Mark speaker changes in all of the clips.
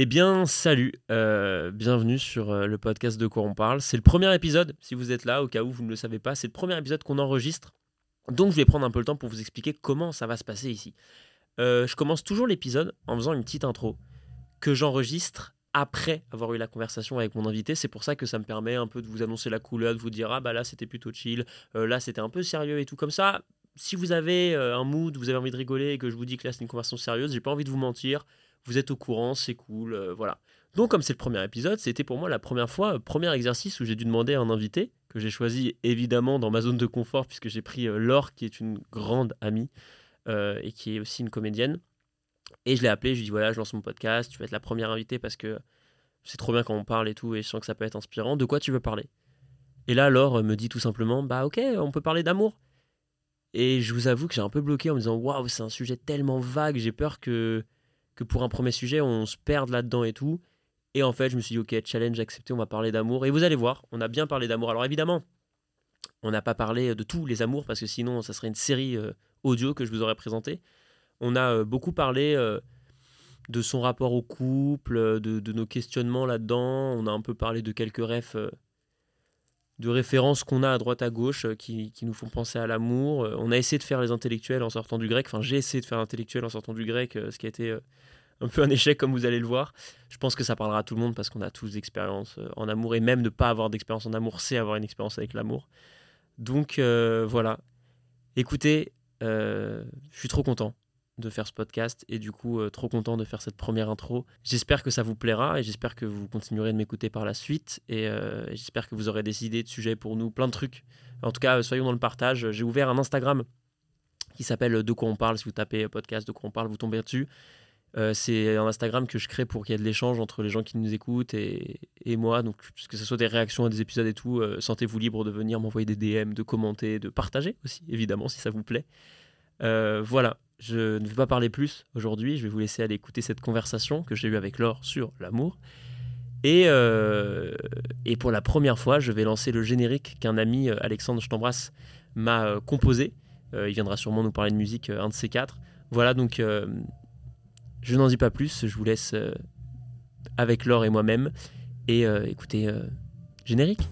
Speaker 1: Eh bien, salut, euh, bienvenue sur euh, le podcast de quoi on parle. C'est le premier épisode, si vous êtes là, au cas où vous ne le savez pas, c'est le premier épisode qu'on enregistre. Donc je vais prendre un peu le temps pour vous expliquer comment ça va se passer ici. Euh, je commence toujours l'épisode en faisant une petite intro que j'enregistre après avoir eu la conversation avec mon invité. C'est pour ça que ça me permet un peu de vous annoncer la couleur, de vous dire ah bah là c'était plutôt chill, là c'était un peu sérieux et tout comme ça. Si vous avez un mood, vous avez envie de rigoler et que je vous dis que là c'est une conversation sérieuse, j'ai pas envie de vous mentir vous êtes au courant, c'est cool, euh, voilà. Donc comme c'est le premier épisode, c'était pour moi la première fois, euh, premier exercice où j'ai dû demander à un invité, que j'ai choisi évidemment dans ma zone de confort, puisque j'ai pris euh, Laure, qui est une grande amie et qui est aussi une comédienne. Et je l'ai appelé, je lui ai dit voilà, je lance mon podcast, tu vas être la première invitée parce que c'est trop bien quand on parle et tout, et je sens que ça peut être inspirant. De quoi tu veux parler? Et là, Laure me dit tout simplement bah ok, on peut parler d'amour. Et je vous avoue que j'ai un peu bloqué en me disant waouh, c'est un sujet tellement vague, j'ai peur que que pour un premier sujet, on se perde là-dedans et tout. Et en fait, je me suis dit, ok, challenge accepté, on va parler d'amour. Et vous allez voir, on a bien parlé d'amour. Alors évidemment, on n'a pas parlé de tous les amours, parce que sinon, ça serait une série euh, audio que je vous aurais présentée. On a euh, beaucoup parlé euh, de son rapport au couple, de, nos questionnements là-dedans. On a un peu parlé de quelques refs, de références qu'on a à droite à gauche qui, qui, nous font penser à l'amour. On a essayé de faire les intellectuels en sortant du grec. Enfin, j'ai essayé de faire l'intellectuel en sortant du grec, ce qui a été un peu un échec comme vous allez le voir. Je pense que ça parlera à tout le monde parce qu'on a tous d'expérience euh, en amour et même ne pas avoir d'expérience en amour, c'est avoir une expérience avec l'amour. Donc euh, voilà. Écoutez, euh, je suis trop content de faire ce podcast et du coup trop content de faire cette première intro. J'espère que ça vous plaira et j'espère que vous continuerez de m'écouter par la suite et, et j'espère que vous aurez décidé de sujets pour nous, plein de trucs. En tout cas, soyons dans le partage. J'ai ouvert un Instagram qui s'appelle De quoi on parle. Si vous tapez podcast De quoi on parle, vous tombez dessus. Euh, c'est un Instagram que je crée pour qu'il y ait de l'échange entre les gens qui nous écoutent et, moi. Donc, que ce soit des réactions à des épisodes et tout, euh, sentez-vous libre de venir m'envoyer des DM, de commenter, de partager aussi, évidemment, si ça vous plaît. Euh, voilà, je ne vais pas parler plus aujourd'hui. Je vais vous laisser aller écouter cette conversation que j'ai eue avec Laure sur l'amour. Et, et pour la première fois, je vais lancer le générique qu'un ami, Alexandre, je t'embrasse, m'a composé. il viendra sûrement nous parler de musique, un de ces quatre. Voilà, donc je n'en dis pas plus, je vous laisse euh, avec Laure et moi-même. Et euh, écoutez, euh, générique.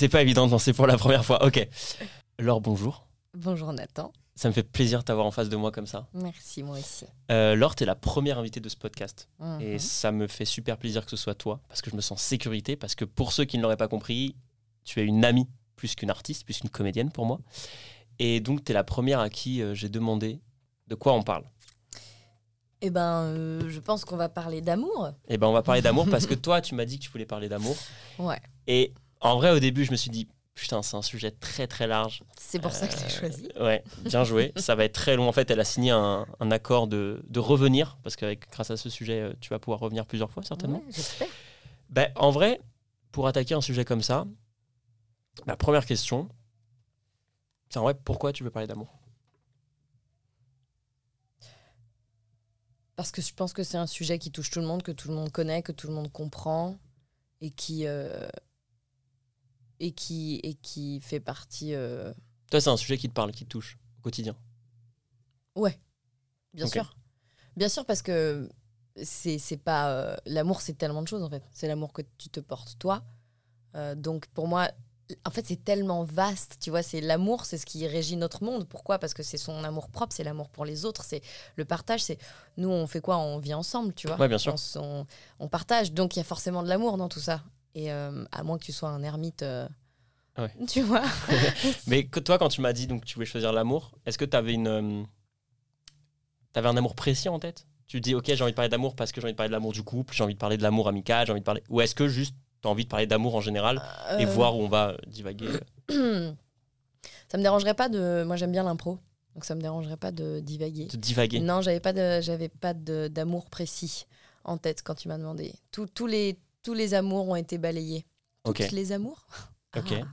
Speaker 1: C'est pas évident de lancer pour la première fois. Ok. Laure, bonjour.
Speaker 2: Bonjour Nathan.
Speaker 1: Ça me fait plaisir de t'avoir en face de moi comme ça.
Speaker 2: Merci, moi aussi.
Speaker 1: Euh, Laure, tu es la première invitée de ce podcast.
Speaker 2: Mhm.
Speaker 1: Et ça me fait super plaisir que ce soit toi, parce que je me sens sécurité, parce que pour ceux qui ne l'auraient pas compris, tu es une amie plus qu'une artiste, plus qu'une comédienne pour moi. Et donc, tu es la première à qui euh, j'ai demandé de quoi on parle.
Speaker 2: Eh ben, euh, je pense qu'on va parler d'amour.
Speaker 1: Eh ben, on va parler d'amour parce que toi, tu m'as dit que tu voulais parler d'amour.
Speaker 2: Ouais.
Speaker 1: Et en vrai, au début, je me suis dit, putain, c'est un sujet très très large.
Speaker 2: C'est pour ça que tu as choisi.
Speaker 1: Euh, ouais, bien joué. ça va être très long. En fait, elle a signé un, accord de, revenir, parce que grâce à ce sujet, euh, tu vas pouvoir revenir plusieurs fois, certainement.
Speaker 2: J'espère.
Speaker 1: Ben, en vrai, pour attaquer un sujet comme ça, la première question, c'est en vrai, pourquoi tu veux parler d'amour?
Speaker 2: Parce que je pense que c'est un sujet qui touche tout le monde, que tout le monde connaît, que tout le monde comprend, et qui... Euh, et qui, et qui fait partie. Euh,
Speaker 1: Toi, c'est un sujet qui te parle, qui te touche au quotidien
Speaker 2: Ouais, bien sûr. Bien sûr, parce que c'est pas. Euh, l'amour, c'est tellement de choses, en fait. C'est l'amour que tu te portes, toi. Euh, donc, pour moi, en fait, c'est tellement vaste, tu vois. C'est l'amour, c'est ce qui régit notre monde. Pourquoi? Parce que c'est son amour propre, c'est l'amour pour les autres, c'est le partage. C'est nous, on fait quoi? On vit ensemble, tu vois.
Speaker 1: Ouais, bien sûr.
Speaker 2: On, on partage, donc il y a forcément de l'amour dans tout ça. Et euh, à moins que tu sois un ermite, euh, tu vois.
Speaker 1: Mais que toi, quand tu m'as dit donc tu voulais choisir l'amour, est-ce que tu avais une, euh, avais un amour précis en tête? Tu dis ok, j'ai envie de parler d'amour parce que j'ai envie de parler de l'amour du couple, j'ai envie de parler de l'amour amical, j'ai envie de parler. Ou est-ce que juste tu as envie de parler d'amour en général et voir où on va divaguer
Speaker 2: Ça me dérangerait pas de. Moi, j'aime bien l'impro. Donc ça me dérangerait pas de divaguer.
Speaker 1: De divaguer.
Speaker 2: Non, j'avais pas de, j'avais pas d'amour précis en tête quand tu m'as demandé. Tous les tous les amours ont été balayés. Toutes les amours
Speaker 1: Ok.
Speaker 2: Ah.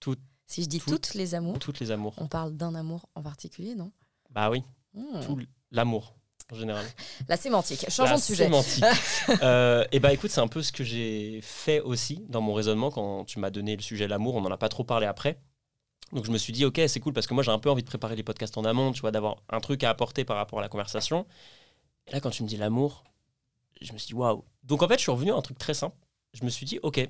Speaker 1: Tout-
Speaker 2: Si je dis
Speaker 1: tout-
Speaker 2: toutes les amours,
Speaker 1: Toutes les amours.
Speaker 2: on parle d'un amour en particulier, non?
Speaker 1: Bah oui,
Speaker 2: Hmm.
Speaker 1: tout l'amour en général.
Speaker 2: La sémantique. Changeons de sujet.
Speaker 1: sémantique. Euh, et bah écoute, c'est un peu ce que j'ai fait aussi dans mon raisonnement quand tu m'as donné le sujet de l'amour. On n'en a pas trop parlé après. Donc je me suis dit, ok, c'est cool parce que moi j'ai un peu envie de préparer les podcasts en amont, tu vois, d'avoir un truc à apporter par rapport à la conversation. Et là, quand tu me dis l'amour, je me suis dit, waouh. Donc en fait, je suis revenu à un truc très simple. Je me suis dit, ok,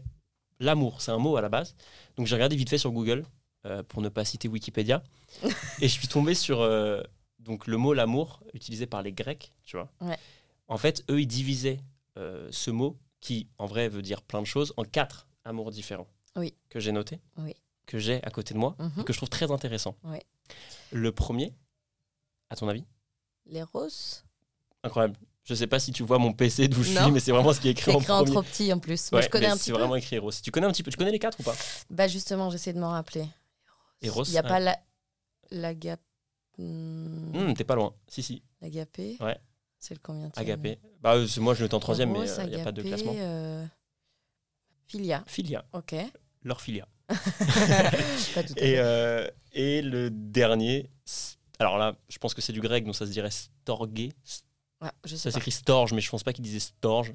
Speaker 1: l'amour, c'est un mot à la base. Donc j'ai regardé vite fait sur Google, euh, pour ne pas citer Wikipédia. et je suis tombé sur euh, donc, le mot l'amour utilisé par les Grecs, tu vois.
Speaker 2: Ouais.
Speaker 1: En fait, eux, ils divisaient euh, ce mot, qui en vrai veut dire plein de choses, en quatre amours différents.
Speaker 2: Oui.
Speaker 1: Que j'ai noté,
Speaker 2: Oui.
Speaker 1: que j'ai à côté de moi,
Speaker 2: Mhm.
Speaker 1: et que je trouve très intéressant.
Speaker 2: Ouais.
Speaker 1: Le premier, à ton avis
Speaker 2: Les roses
Speaker 1: Incroyable. Je sais pas si tu vois mon PC d'où je suis, mais c'est vraiment ce qui est écrit
Speaker 2: C'est
Speaker 1: en
Speaker 2: écrit en
Speaker 1: premier.
Speaker 2: trop petit en plus. Moi,
Speaker 1: Ouais,
Speaker 2: je connais un petit
Speaker 1: C'est
Speaker 2: peu.
Speaker 1: vraiment écrit Eros. Tu connais un petit peu. Tu connais les quatre ou pas
Speaker 2: Bah justement, j'essaie de m'en rappeler.
Speaker 1: Eros.
Speaker 2: Il n'y a
Speaker 1: ouais.
Speaker 2: pas la... l'agap... hmm,
Speaker 1: Hum, T'es pas loin. Si, si.
Speaker 2: L'agapé
Speaker 1: Ouais.
Speaker 2: C'est le combien
Speaker 1: Agapé. Bah, euh, c'est- moi, je le en troisième, mais il n'y a pas de classement.
Speaker 2: euh, Philia.
Speaker 1: Filia.
Speaker 2: Ok.
Speaker 1: Leur filia.
Speaker 2: pas tout
Speaker 1: Et, euh, et le dernier, alors là, je pense que c'est du grec, donc ça se dirait storgé.
Speaker 2: Ah, je sais
Speaker 1: Ça s'écrit storge, mais je pense pas qu'il disait storge.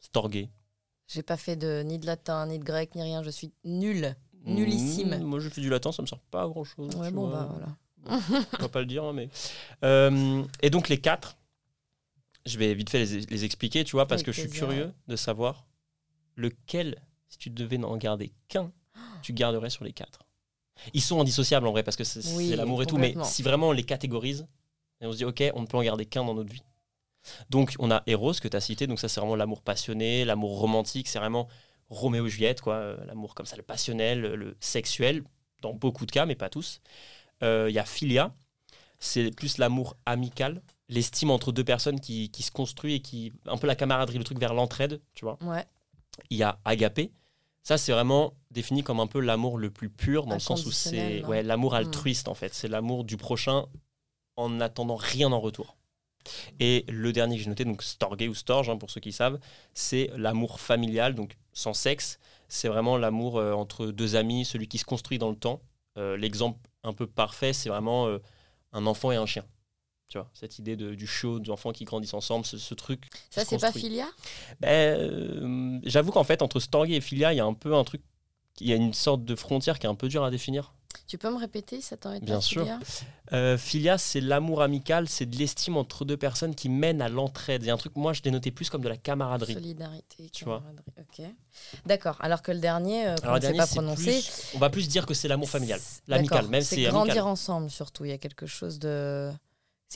Speaker 1: Storgé.
Speaker 2: J'ai pas fait de ni de latin, ni de grec, ni rien. Je suis nulle. Nullissime.
Speaker 1: Mmh, moi, je fais du latin, ça me sert pas à grand chose.
Speaker 2: Ouais, bon, bah voilà.
Speaker 1: On va pas le dire, hein, mais. Euh, et donc, les quatre, je vais vite fait les, les expliquer, tu vois, parce
Speaker 2: Avec
Speaker 1: que je suis curieux de savoir lequel, si tu devais n'en garder qu'un, tu garderais sur les quatre. Ils sont indissociables en vrai, parce que c'est
Speaker 2: Oui,
Speaker 1: l'amour et tout, mais si vraiment on les catégorise, et on se dit, ok, on ne peut en garder qu'un dans notre vie. Donc, on a Eros que tu as cité, donc ça, c'est vraiment l'amour passionné, l'amour romantique, c'est vraiment Roméo et Juliette, quoi, euh, l'amour comme ça, le passionnel, le- sexuel, dans beaucoup de cas, mais pas tous. Euh, Il y a Philia, c'est plus l'amour amical, l'estime entre deux personnes qui, qui se construit et qui. un peu la camaraderie, le truc vers l'entraide, tu vois.
Speaker 2: Ouais.
Speaker 1: Il y a Agapé, ça, c'est vraiment défini comme un peu l'amour le plus pur, dans le sens où c'est ouais, l'amour
Speaker 2: Hmm.
Speaker 1: altruiste, en fait. C'est l'amour du prochain en n'attendant rien en retour. Et le dernier que j'ai noté, donc Storge ou Storge, hein, pour ceux qui savent, c'est l'amour familial, donc sans sexe. C'est vraiment l'amour euh, entre deux amis, celui qui se construit dans le temps. Euh, L'exemple un peu parfait, c'est vraiment euh, un enfant et un chien. Tu vois, cette idée de, du chiot, des enfants qui grandissent ensemble, ce, ce truc.
Speaker 2: Ça, c'est pas. Philia?
Speaker 1: Ben, J'avoue qu'en fait, entre Storge et Philia, il y a un peu un truc. Il y a une sorte de frontière qui est un peu dure à définir.
Speaker 2: Tu peux me répéter ça t'en est
Speaker 1: Bien sûr.
Speaker 2: Philia
Speaker 1: Euh, philia, c'est l'amour amical, c'est de l'estime entre deux personnes qui mènent à l'entraide. Il y a un truc, moi, je dénotais plus comme de la camaraderie.
Speaker 2: Solidarité,
Speaker 1: Tu vois.
Speaker 2: Ok. D'accord. Alors que le dernier, euh, c'est
Speaker 1: dernier,
Speaker 2: pas
Speaker 1: plus- on va plus dire que c'est l'amour familial. L'amical, même
Speaker 2: c'est grandir
Speaker 1: amical.
Speaker 2: ensemble surtout. Il y a quelque chose de.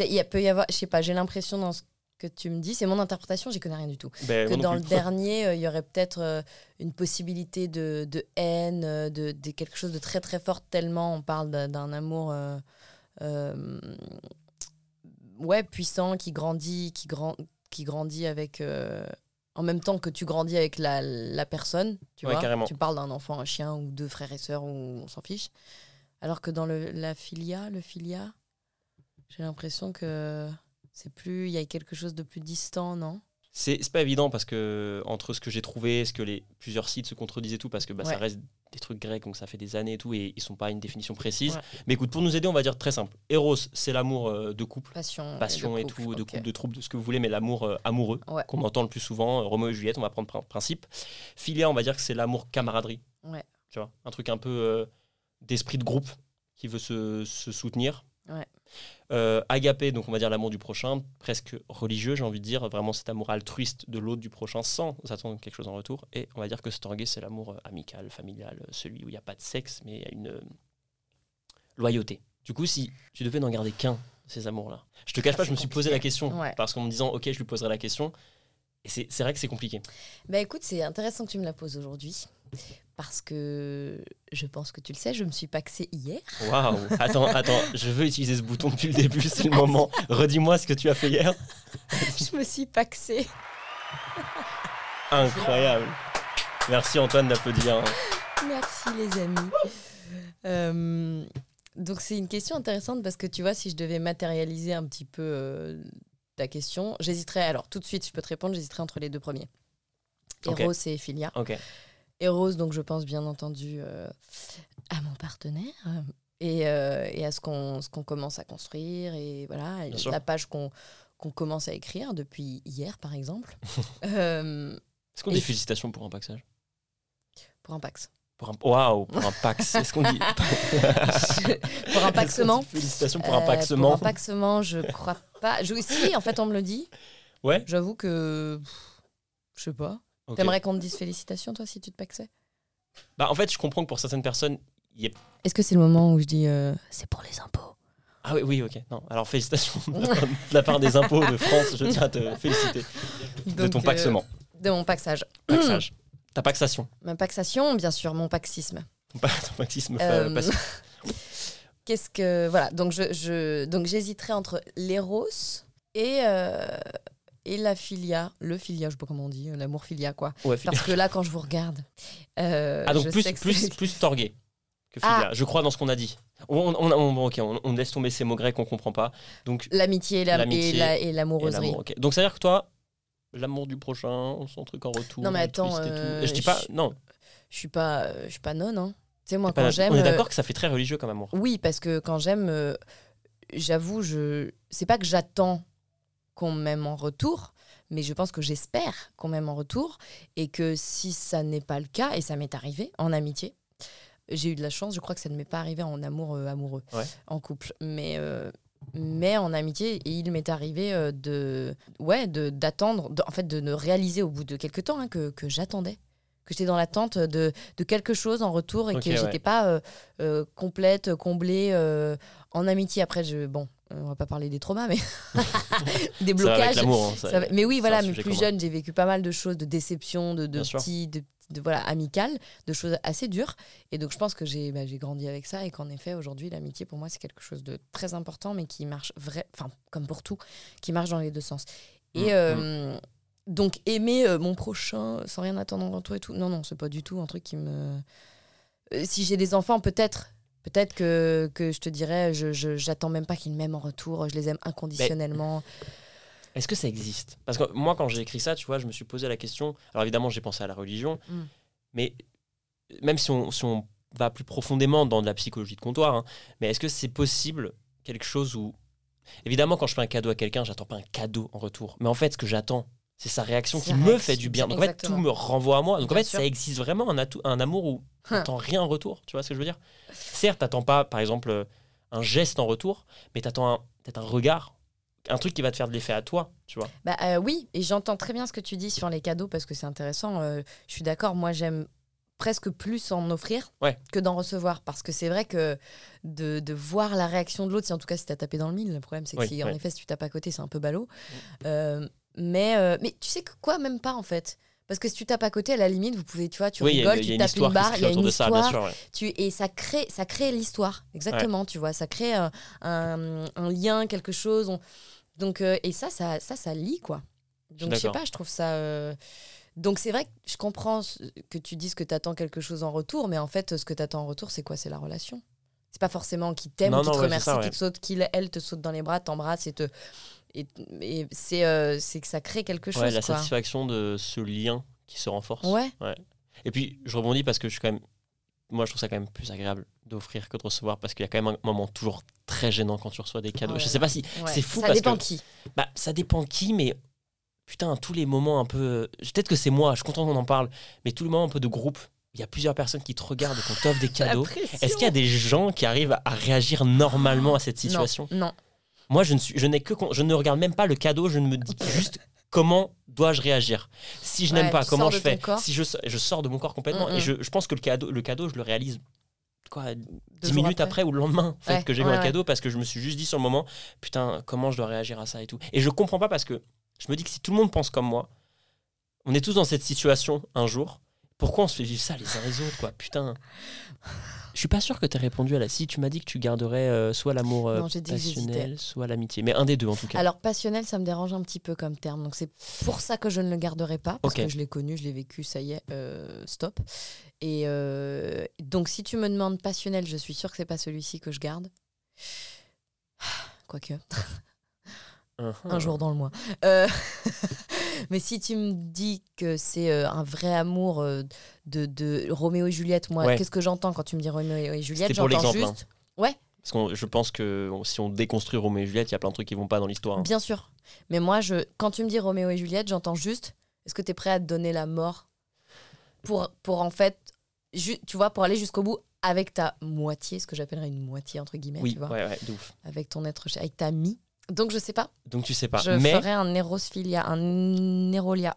Speaker 2: Il y a, peut y avoir, je sais pas, j'ai l'impression dans ce que tu me dis, c'est mon interprétation, j'y connais rien du tout.
Speaker 1: Ben,
Speaker 2: que dans le dernier, euh, il y aurait peut-être euh, une possibilité de, de haine, euh, de, de quelque chose de très très fort, tellement on parle d'un- amour euh, ouais, puissant qui grandit, qui, grand, qui grandit avec. en même temps que tu grandis avec la, la personne, tu
Speaker 1: Ouais,
Speaker 2: vois.
Speaker 1: carrément.
Speaker 2: Tu parles d'un enfant, un chien ou deux frères et sœurs, ou on s'en fiche. Alors que dans le, la filia, le filia, j'ai l'impression que c'est plus. Il y a quelque chose de plus distant, non?
Speaker 1: C'est c'est pas évident parce que entre ce que j'ai trouvé, ce que les plusieurs sites se contredisent et tout, parce que bah, ça reste des trucs grecs, donc ça fait des années et tout, et ils sont pas à une définition précise.
Speaker 2: Ouais.
Speaker 1: Mais écoute, pour nous aider, on va dire très simple. Eros, c'est l'amour euh, de couple,
Speaker 2: Passion.
Speaker 1: passion et, tout, de couple, de trouble, de ce que vous voulez, mais l'amour euh, amoureux,
Speaker 2: Ouais.
Speaker 1: qu'on entend le plus souvent, euh, Roméo et Juliette, on va prendre prin- principe. Philia, on va dire que c'est l'amour camaraderie.
Speaker 2: Ouais.
Speaker 1: Tu vois, un truc un peu euh, d'esprit de groupe qui veut se, se soutenir.
Speaker 2: Ouais.
Speaker 1: Euh, agapé, donc on va dire l'amour du prochain, presque religieux, j'ai envie de dire, vraiment cet amour altruiste de l'autre du prochain sans attendre quelque chose en retour. Et on va dire que Storge, c'est l'amour euh, amical, familial, euh, celui où il n'y a pas de sexe, mais il y a une euh, loyauté. Du coup, si tu devais n'en garder qu'un ces amours-là, je te cache
Speaker 2: Ah,
Speaker 1: pas, je me suis posé la question,
Speaker 2: Ouais.
Speaker 1: parce qu'en me disant, ok, je lui poserai la question. Et c'est c'est vrai que c'est compliqué.
Speaker 2: Bah écoute, c'est intéressant que tu me la poses aujourd'hui. Parce que je pense que tu le sais, je me suis paxée hier.
Speaker 1: Waouh Attends, attends, je veux utiliser ce bouton depuis le début, c'est le moment. Redis-moi ce que tu as fait hier.
Speaker 2: je me suis paxée.
Speaker 1: Incroyable. Merci Antoine d'applaudir.
Speaker 2: Merci les amis. Euh, donc c'est une question intéressante parce que tu vois, si je devais matérialiser un petit peu euh, ta question, j'hésiterais. Alors tout de suite, je peux te répondre, j'hésiterais entre les deux premiers. Eros et Philia.
Speaker 1: Ok.
Speaker 2: Eros, donc je pense bien entendu euh, à mon partenaire euh, et, euh, et à ce qu'on ce qu'on commence à construire et voilà et
Speaker 1: sûr.
Speaker 2: la page qu'on commence à écrire depuis hier par exemple Euh,
Speaker 1: Est-ce qu'on
Speaker 2: Et-
Speaker 1: dit félicitations pour un paxage?
Speaker 2: Pour un pax.
Speaker 1: Pour un Waouh, pour un pax. Est-ce qu'on dit
Speaker 2: pour un paxement.
Speaker 1: Félicitations pour un paxement.
Speaker 2: Pour un paxement, je crois pas. Je, si, en fait, on me le dit.
Speaker 1: Ouais.
Speaker 2: J'avoue que. Je sais pas. T'aimerais qu'on te dise félicitations, toi, si tu te paxais?
Speaker 1: Bah, en fait, je comprends que pour certaines personnes, il y a
Speaker 2: Est-ce que c'est le moment où je dis euh, c'est pour les impôts?
Speaker 1: Ah oui, oui, ok. Non, alors félicitations de la, part, de la part des impôts de France. Je tiens à te féliciter de ton
Speaker 2: euh,
Speaker 1: paxement.
Speaker 2: De mon paxage.
Speaker 1: Paxage. Ta paxation.
Speaker 2: Ma paxation, bien sûr, mon paxisme.
Speaker 1: Ton pa- ton paxisme
Speaker 2: Euh,
Speaker 1: passif.
Speaker 2: Qu'est-ce que. Voilà, donc je, je- donc entre l'éros et, euh, et la filia. Le filia, je sais pas comment on dit, euh, l'amour filia, quoi.
Speaker 1: Ouais,
Speaker 2: Parce que là, quand je vous regarde. euh,
Speaker 1: Ah, donc
Speaker 2: je
Speaker 1: plus,
Speaker 2: sais que
Speaker 1: plus, plus torgué que
Speaker 2: Ah.
Speaker 1: filia. Je crois dans ce qu'on a dit. On, on, on- bon, on, on laisse tomber ces mots grecs qu'on comprend pas. Donc,
Speaker 2: L'amitié et la-
Speaker 1: L'amitié
Speaker 2: et la-.
Speaker 1: Donc, ça veut dire que toi, l'amour du prochain, son truc en retour.
Speaker 2: Non, mais attends,
Speaker 1: et tout.
Speaker 2: euh,
Speaker 1: Et je dis pas.
Speaker 2: je-
Speaker 1: Non,
Speaker 2: Je suis pas, euh, je suis pas non, hein. Tu sais, moi, quand j'aime.
Speaker 1: on est d'accord que ça fait très religieux comme amour.
Speaker 2: Oui, parce que quand j'aime, euh, j'avoue, je. C'est pas que j'attends qu'on m'aime en retour, mais je pense que j'espère qu'on m'aime en retour. Et que si ça n'est pas le cas, et ça m'est arrivé en amitié, j'ai eu de la chance, je crois que ça ne m'est pas arrivé en amour euh, amoureux,
Speaker 1: Ouais.
Speaker 2: en couple. Mais. euh, mais en amitié, et il m'est arrivé euh, de, ouais, de d'attendre, en fait, de ne réaliser au bout de quelques temps hein, que, que j'attendais, que j'étais dans l'attente de, de quelque chose en retour et que
Speaker 1: ouais.
Speaker 2: j'étais pas euh, euh, complète, comblée en amitié. Après, je, bon, on va pas parler des traumas, mais des
Speaker 1: Ça va avec
Speaker 2: blocages.
Speaker 1: hein, ça-
Speaker 2: Ça va- Mais oui, voilà, mais plus
Speaker 1: commun.
Speaker 2: jeune, j'ai vécu pas mal de choses, de déceptions, de, de petits, de, de- voilà, amicales, de choses assez dures. Et donc, je pense que j'ai bah, grandi avec ça et qu'en effet, aujourd'hui, l'amitié, pour moi, c'est quelque chose de très important, mais qui marche vrai, enfin, comme pour tout, qui marche dans les deux sens. Et
Speaker 1: Mm,
Speaker 2: euh, donc, aimer euh, mon prochain sans rien attendre en retour et tout, non, non, c'est pas du tout un truc qui me. Euh, si j'ai des enfants, peut-être. Peut-être que, que je te dirais, je, j'attends même pas qu'ils m'aiment en retour, je les aime inconditionnellement.
Speaker 1: Est-ce que ça existe? Parce que moi, quand j'ai écrit ça, tu vois, je me suis posé la question. Alors évidemment, j'ai pensé à la religion,
Speaker 2: Mm.
Speaker 1: mais même si on, si on va plus profondément dans de la psychologie de comptoir, hein, mais est-ce que c'est possible quelque chose où, évidemment, quand je fais un cadeau à quelqu'un, j'attends pas un cadeau en retour, mais en fait, ce que j'attends, c'est sa réaction qui me fait du bien. Donc en fait, tout me renvoie à moi. Donc en fait,
Speaker 2: sûr.
Speaker 1: ça existe vraiment un, atout- un amour où t'attends rien en retour. Tu vois ce que je veux dire? Certes, t'attends pas, par exemple, euh, un geste en retour, mais t'attends peut-être un regard, un truc qui va te faire de l'effet à toi, tu vois.
Speaker 2: Bah euh, oui, et j'entends très bien ce que tu dis sur les cadeaux parce que c'est intéressant. euh, je suis d'accord, moi j'aime presque plus en offrir
Speaker 1: Ouais.
Speaker 2: que d'en recevoir parce que c'est vrai que de, de voir la réaction de l'autre, si en tout cas si t'as tapé dans le mille, le problème c'est que
Speaker 1: Oui,
Speaker 2: si en effet si tu tapes à côté c'est un peu ballot. Euh, mais, euh, mais tu sais que quoi, même pas en fait. Parce que si tu tapes à côté, à la limite, vous pouvez, tu vois, tu
Speaker 1: oui,
Speaker 2: rigoles,
Speaker 1: il y a
Speaker 2: tu
Speaker 1: une
Speaker 2: tapes
Speaker 1: histoire
Speaker 2: une barre, il y a
Speaker 1: autour
Speaker 2: une
Speaker 1: de ça,
Speaker 2: histoire,
Speaker 1: sûr. ouais.
Speaker 2: tu, et ça crée, ça crée l'histoire, exactement, tu vois, ça crée euh, un, un lien, quelque chose. on- Donc, euh, et ça, ça, ça, ça lie, quoi. Donc, je sais pas, je trouve ça. euh, Donc, c'est vrai que je comprends que tu dises que tu attends quelque chose en retour, mais en fait, ce que tu attends en retour, c'est quoi? C'est la relation. C'est pas forcément qu'il t'aime, ou qu'il te
Speaker 1: ouais,
Speaker 2: remercie, qu'il te saute, qu'il, elle te saute dans les bras, t'embrasse et te. Et, et c'est, euh, c'est que ça crée quelque chose.
Speaker 1: Ouais, la
Speaker 2: quoi.
Speaker 1: satisfaction de ce lien qui se renforce.
Speaker 2: Ouais.
Speaker 1: Et puis, je rebondis parce que je suis quand même. Moi, je trouve ça quand même plus agréable d'offrir que de recevoir parce qu'il y a quand même un moment toujours très gênant quand tu reçois des cadeaux.
Speaker 2: Oh
Speaker 1: je sais pas si.
Speaker 2: Ouais.
Speaker 1: c'est fou
Speaker 2: Ça
Speaker 1: parce
Speaker 2: dépend
Speaker 1: que-
Speaker 2: qui.
Speaker 1: Bah, ça dépend qui, mais. Putain, tous les moments un peu. Peut-être que c'est moi, je suis content qu'on en parle, mais tous les moments un peu de groupe, il y a plusieurs personnes qui te regardent et qu'on t'offre des cadeaux. Est-ce qu'il y a des gens qui arrivent à réagir normalement à cette situation?
Speaker 2: Non, non.
Speaker 1: Moi, je ne, suis, je, n'ai que, je ne regarde même pas le cadeau, je ne me dis juste comment dois-je réagir. Si je n'aime pas, comment je fais. Si je, je sors de mon corps complètement,
Speaker 2: Mm,
Speaker 1: et je, je pense que le cadeau, le cadeau, je le réalise quoi, 10
Speaker 2: jours
Speaker 1: minutes
Speaker 2: après.
Speaker 1: après. ou le lendemain en fait,
Speaker 2: Ouais,
Speaker 1: que j'ai eu
Speaker 2: ouais,
Speaker 1: un cadeau parce que je me suis juste dit sur le moment, putain, comment je dois réagir à ça et tout. Et je comprends pas parce que je me dis que si tout le monde pense comme moi, on est tous dans cette situation un jour. Pourquoi on se fait vivre ça les uns les autres, quoi Putain. Je suis pas sûr que tu aies répondu à la. Si tu m'as dit que tu garderais euh, soit l'amour euh, passionnel, soit l'amitié. Mais un des deux en tout cas.
Speaker 2: Alors, passionnel, ça me dérange un petit peu comme terme. Donc, c'est pour ça que je ne le garderai pas. Parce que je l'ai connu, je l'ai vécu, ça y est, euh, stop. Et donc, si tu me demandes passionnel, je suis sûre que c'est pas celui-ci que je garde. Quoique,
Speaker 1: Uh-huh.
Speaker 2: un jour dans le mois. Mais si tu me dis que c'est euh, un vrai amour euh, de, de Roméo et Juliette, moi,
Speaker 1: Ouais.
Speaker 2: qu'est-ce que j'entends quand tu me dis Roméo et Juliette J'entends
Speaker 1: l'exemple, hein.
Speaker 2: juste. Ouais,
Speaker 1: Parce que je pense que si on déconstruit Roméo et Juliette, il y a plein de trucs qui vont pas dans l'histoire. hein.
Speaker 2: bien sûr. Mais moi, je, quand tu me dis Roméo et Juliette, j'entends juste est-ce que tu es prêt à te donner la mort pour, pour en fait, ju- tu vois, pour aller jusqu'au bout avec ta moitié, ce que j'appellerais une moitié, entre guillemets,
Speaker 1: Oui,
Speaker 2: tu vois,
Speaker 1: ouais, ouais, de ouf.
Speaker 2: avec ton être cher, avec ta mie. Donc, je sais pas.
Speaker 1: Donc tu sais pas.
Speaker 2: je
Speaker 1: Mais
Speaker 2: ferais un Erosphilia, un Nérolia.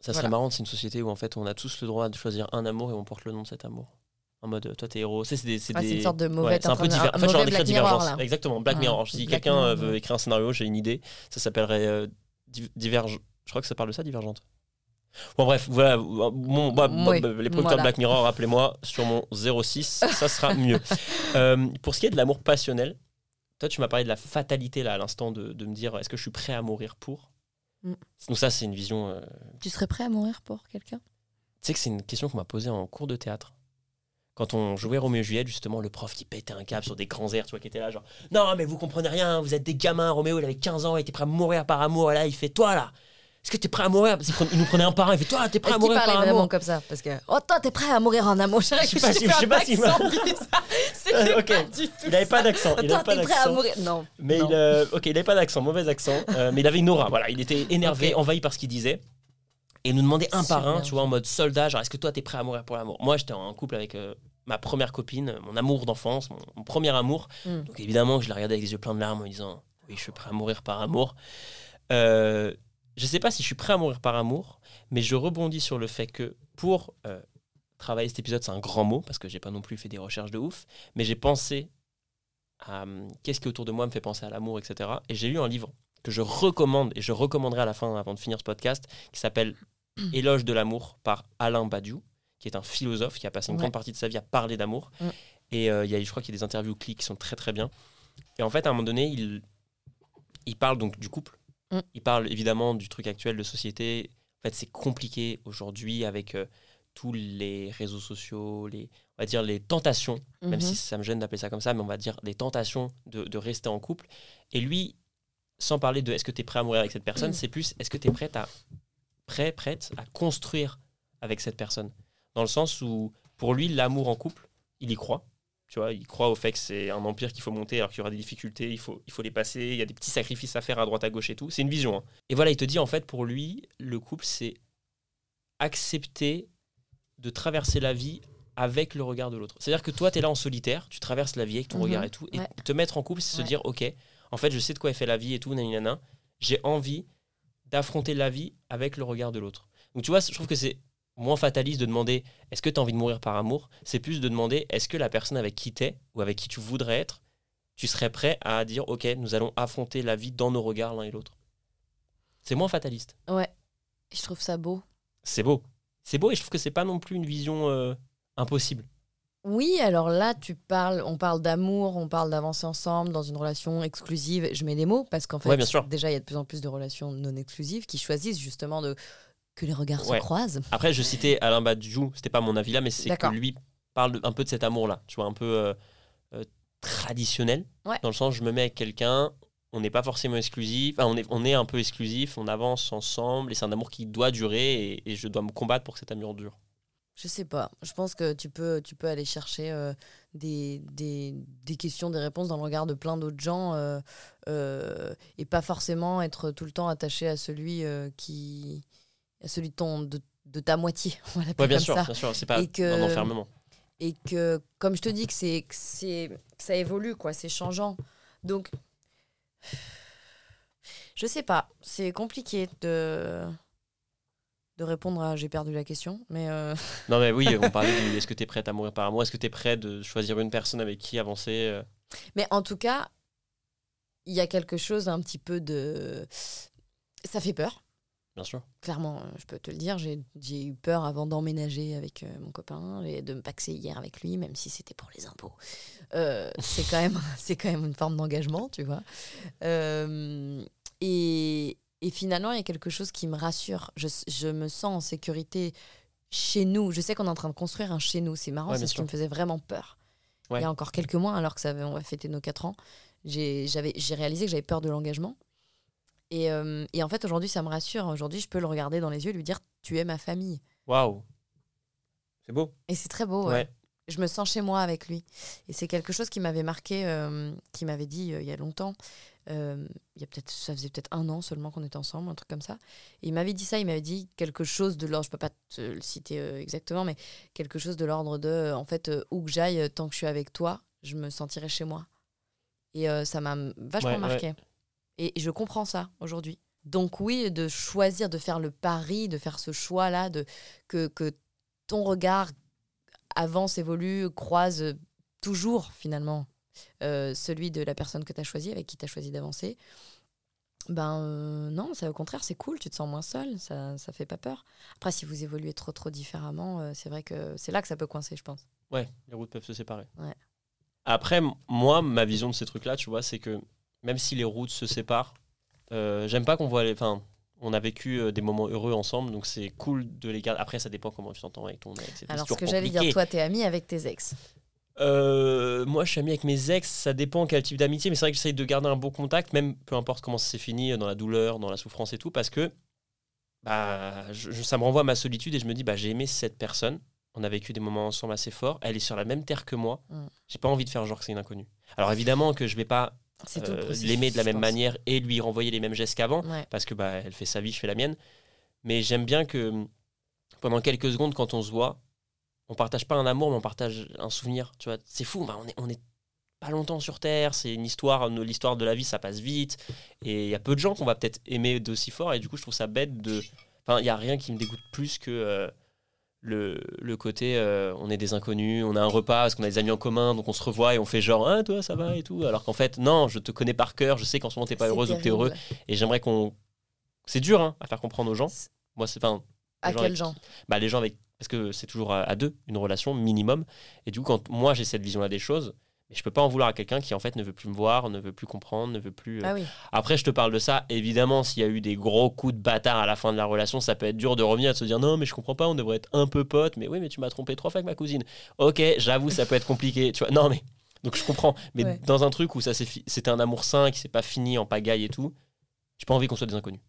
Speaker 1: ça serait
Speaker 2: voilà.
Speaker 1: marrant, c'est une société où en fait on a tous le droit de choisir un amour et on porte le nom de cet amour. En mode, toi t'es héros. C'est des. C'est
Speaker 2: Ah, c'est
Speaker 1: des-
Speaker 2: une sorte de
Speaker 1: Ouais,
Speaker 2: mauvais
Speaker 1: c'est un peu divers. En fait, genre
Speaker 2: Black Mirror, là.
Speaker 1: Exactement, Black
Speaker 2: Ouais,
Speaker 1: Mirror. Si quelqu'un euh, veut
Speaker 2: ouais.
Speaker 1: écrire un scénario, j'ai une idée. Ça s'appellerait euh, Div- Diverge. Je crois que ça parle de ça, Divergente. Bon, bref, voilà. Mon, bah, bah,
Speaker 2: Oui,
Speaker 1: bah, les producteurs
Speaker 2: voilà.
Speaker 1: de Black Mirror, rappelez-moi sur mon 06, ça sera mieux. Euh, pour ce qui est de l'amour passionnel, toi, tu m'as parlé de la fatalité là à l'instant de, de me dire est-ce que je suis prêt à mourir pour
Speaker 2: Mm.
Speaker 1: Donc, ça, c'est une vision. euh,
Speaker 2: Tu serais prêt à mourir pour quelqu'un?
Speaker 1: Tu sais que c'est une question qu'on m'a posée en cours de théâtre. Quand on jouait Roméo et Juliette, justement, le prof qui pétait un câble sur des grands airs, tu vois, qui était là, genre Non, mais vous comprenez rien, vous êtes des gamins. Roméo, il avait 15 ans, il était prêt à mourir par amour. Et là, il fait Toi, là, est-ce que t'es prêt à mourir? Parce qu'il nous prenait un par un, il fait Toi, t'es prêt à mourir par
Speaker 2: vraiment
Speaker 1: amour?
Speaker 2: comme ça? Parce que, oh, toi, t'es prêt à mourir en amour? Je
Speaker 1: sais pas si- je sais pas si-
Speaker 2: C'était
Speaker 1: Ok.
Speaker 2: pas du tout
Speaker 1: Il avait pas d'accent. Il
Speaker 2: Toi,
Speaker 1: avait pas
Speaker 2: prêt à mourir? Non.
Speaker 1: Mais
Speaker 2: non.
Speaker 1: il, euh, ok, il avait pas d'accent, mauvais accent, euh, mais il avait une aura. Voilà, il était énervé, envahi par ce qu'il disait. Et il nous demandait un par un, tu vois, en mode soldat, genre est-ce que toi t'es prêt à mourir pour l'amour? Moi j'étais en couple avec euh, ma première copine, mon amour d'enfance, mon, mon premier amour.
Speaker 2: Mm.
Speaker 1: Donc évidemment, je la regardais avec les yeux pleins de larmes en me disant oui, je suis prêt à mourir par amour. Euh, je sais pas si je suis prêt à mourir par amour, mais je rebondis sur le fait que pour euh, travailler cet épisode, c'est un grand mot parce que j'ai pas non plus fait des recherches de ouf, mais j'ai pensé à hum, qu'est-ce qui autour de moi me fait penser à l'amour, etc. Et j'ai lu un livre que je recommande et je recommanderai à la fin avant de finir ce podcast qui s'appelle Éloge de l'amour par Alain Badiou, qui est un philosophe qui a passé une
Speaker 2: Ouais.
Speaker 1: grande partie de sa vie à parler d'amour.
Speaker 2: Mm.
Speaker 1: Et euh, il y a, je crois qu'il y a des interviews clics qui sont très très bien. Et en fait, à un moment donné, il, il parle donc du couple.
Speaker 2: Mm.
Speaker 1: Il parle évidemment du truc actuel de société. En fait, c'est compliqué aujourd'hui avec euh, tous les réseaux sociaux, les, on va dire les tentations, même
Speaker 2: Mhm.
Speaker 1: si ça me gêne d'appeler ça comme ça, mais on va dire les tentations de, de rester en couple. Et lui, sans parler de est-ce que tu es prêt à mourir avec cette personne,
Speaker 2: Mm.
Speaker 1: c'est plus est-ce que tu es prête à, prêt, prête à construire avec cette personne. Dans le sens où, pour lui, l'amour en couple, il y croit. Tu vois, il croit au fait que c'est un empire qu'il faut monter alors qu'il y aura des difficultés, il faut, il faut les passer, il y a des petits sacrifices à faire à droite à gauche et tout. C'est une vision. hein. Et voilà, il te dit en fait, pour lui, le couple, c'est accepter de traverser la vie avec le regard de l'autre. C'est-à-dire que toi, tu es là en solitaire, tu traverses la vie avec ton
Speaker 2: Mhm,
Speaker 1: regard et tout, et
Speaker 2: ouais.
Speaker 1: te mettre en couple, c'est se dire, ok, en fait, je sais de quoi est fait la vie et tout, nanana, j'ai envie d'affronter la vie avec le regard de l'autre. Donc tu vois, je trouve que c'est moins fataliste de demander est-ce que tu as envie de mourir par amour? C'est plus de demander est-ce que la personne avec qui tu es ou avec qui tu voudrais être, tu serais prêt à dire ok, nous allons affronter la vie dans nos regards l'un et l'autre? C'est moins fataliste.
Speaker 2: Ouais. Je trouve ça beau.
Speaker 1: C'est beau. C'est beau et je trouve que c'est pas non plus une vision euh, impossible.
Speaker 2: Oui, alors là, tu parles, on parle d'amour, on parle d'avancer ensemble dans une relation exclusive. Je mets des mots parce qu'en fait,
Speaker 1: Ouais, bien sûr.
Speaker 2: déjà, il y a de plus en plus de relations non exclusives qui choisissent justement de que les regards
Speaker 1: Ouais.
Speaker 2: se croisent.
Speaker 1: Après, je citais Alain Badiou, c'était pas mon avis là, mais c'est que lui parle de- un peu de cet amour-là, tu vois, un peu euh, euh, traditionnel.
Speaker 2: Ouais.
Speaker 1: Dans le sens, je me mets avec quelqu'un, on n'est pas forcément exclusif, enfin, on, est, on est un peu exclusif, on avance ensemble, et c'est un amour qui doit durer, et, et je dois me combattre pour que cet amour dure.
Speaker 2: Je sais pas. Je pense que tu peux, tu peux aller chercher euh, des, des, des questions, des réponses dans le regard de plein d'autres gens euh, euh, et pas forcément être tout le temps attaché à celui qui, celui de ton, de, de ta moitié. On va
Speaker 1: Ouais, bien
Speaker 2: comme
Speaker 1: sûr,
Speaker 2: ça.
Speaker 1: bien sûr, c'est pas
Speaker 2: Et que-
Speaker 1: un enfermement.
Speaker 2: et que comme je te dis que c'est c'est ça évolue quoi c'est changeant donc je sais pas c'est compliqué de de répondre à j'ai perdu la question mais euh,
Speaker 1: Non, mais oui, on parlait du est-ce que tu es prête à mourir par amour? Est-ce que tu es prêt de choisir une personne avec qui avancer euh?
Speaker 2: Mais en tout cas il y a quelque chose un petit peu de ça fait peur
Speaker 1: Bien sûr.
Speaker 2: clairement euh, je peux te le dire j'ai eu peur avant d'emménager avec euh, mon copain et de me paxer hier avec lui même si c'était pour les impôts. Euh, c'est quand même quand même une forme d'engagement tu vois. Euh, et, et finalement il y a quelque chose qui me rassure. Je, je me sens en sécurité chez nous. Je sais qu'on est en train de construire un chez nous. C'est marrant
Speaker 1: Ouais,
Speaker 2: c'est ce qui me faisait vraiment peur.
Speaker 1: Ouais.
Speaker 2: il y a encore quelques mois alors que ça avait- on va fêter nos 4 ans j'ai réalisé que j'avais peur de l'engagement Et, euh, et en fait, aujourd'hui, ça me rassure. Aujourd'hui, je peux le regarder dans les yeux et lui dire Tu es ma famille.
Speaker 1: Waouh. C'est beau.
Speaker 2: Et c'est très beau. ouais.
Speaker 1: Ouais.
Speaker 2: Je me sens chez moi avec lui. Et c'est quelque chose qui m'avait marqué, euh, qui m'avait dit euh, il y a longtemps. Euh, il y a peut-être, ça faisait peut-être un an seulement qu'on était ensemble, un truc comme ça. Et il m'avait dit ça. Il m'avait dit quelque chose de l'ordre. Je peux pas te le citer euh, exactement, mais quelque chose de l'ordre de, euh, en fait, où que j'aille, tant que je suis avec toi, je me sentirai chez moi. Et ça m'a vachement
Speaker 1: Ouais, ouais.
Speaker 2: Et je comprends ça aujourd'hui. Donc oui, de choisir, de faire le pari, de faire ce choix-là, de que, que ton regard avance, évolue, croise toujours finalement euh, celui de la personne que tu as choisi, avec qui tu as choisi d'avancer. Ben euh, non, ça au contraire, c'est cool, tu te sens moins seul, ça, ça fait pas peur. Après, si vous évoluez trop trop différemment, euh, c'est vrai que c'est là que ça peut coincer, je pense.
Speaker 1: Ouais, les routes peuvent se séparer.
Speaker 2: Ouais.
Speaker 1: Après, moi, ma vision de ces trucs-là, tu vois, c'est que même si les routes se séparent, euh, j'aime pas qu'on voit les. Enfin, on a vécu euh, des moments heureux ensemble, donc c'est cool de les garder. Après, ça dépend comment tu t'entends avec ton ex. c'est
Speaker 2: Alors, ce que j'allais dire, toi, t'es ami avec tes ex.
Speaker 1: Euh, moi, je suis ami avec mes ex, ça dépend quel type d'amitié, mais c'est vrai que j'essaye de garder un bon contact, même peu importe comment ça s'est fini, dans la douleur, dans la souffrance et tout, parce que bah, je- ça me renvoie à ma solitude et je me dis, bah, j'ai aimé cette personne, on a vécu des moments ensemble assez forts, elle est sur la même terre que moi,
Speaker 2: Mm.
Speaker 1: j'ai pas envie de faire genre que c'est une inconnue. Alors évidemment que je vais pas
Speaker 2: C'est
Speaker 1: euh, l'aimer de la même
Speaker 2: pense.
Speaker 1: manière et lui renvoyer les mêmes gestes qu'avant,
Speaker 2: Ouais.
Speaker 1: parce que bah, elle fait sa vie, je fais la mienne. Mais j'aime bien que hum, pendant quelques secondes, quand on se voit, on partage pas un amour, mais on partage un souvenir. Tu vois, c'est fou. bah, on est, on est pas longtemps sur Terre. C'est une histoire. nous, L'histoire de la vie, ça passe vite. Et il y a peu de gens qu'on va peut-être aimer d'aussi fort. Et du coup, je trouve ça bête de. Enfin, il y a rien qui me dégoûte plus que. euh, le, le côté euh, on est des inconnus, on a un repas parce qu'on a des amis en commun, donc on se revoit et on fait genre ah toi ça va et tout, alors qu'en fait non, je te connais par cœur, je sais qu'en ce moment t'es pas heureuse ou que t'es heureux, et j'aimerais qu'on. C'est dur hein, à faire comprendre aux gens. Moi, c'est. Enfin,
Speaker 2: À
Speaker 1: les gens bah, les gens avec. Parce que c'est toujours à, à deux, une relation minimum. Et du coup, quand moi j'ai cette vision-là des choses, mais je peux pas en vouloir à quelqu'un qui en fait ne veut plus me voir, ne veut plus comprendre, ne veut plus. euh,
Speaker 2: Ah oui.
Speaker 1: Après, je te parle de ça. Évidemment, s'il y a eu des gros coups de bâtard à la fin de la relation, ça peut être dur de revenir et de se dire non, mais je comprends pas, on devrait être un peu potes. Mais oui, mais tu m'as trompé trois fois avec ma cousine. Ok, j'avoue, ça peut être compliqué. Tu vois, non, mais. Donc je comprends. Mais
Speaker 2: Ouais.
Speaker 1: dans un truc où ça c'était un amour sain, qui s'est pas fini en pagaille et tout, j'ai pas envie qu'on soit des inconnus.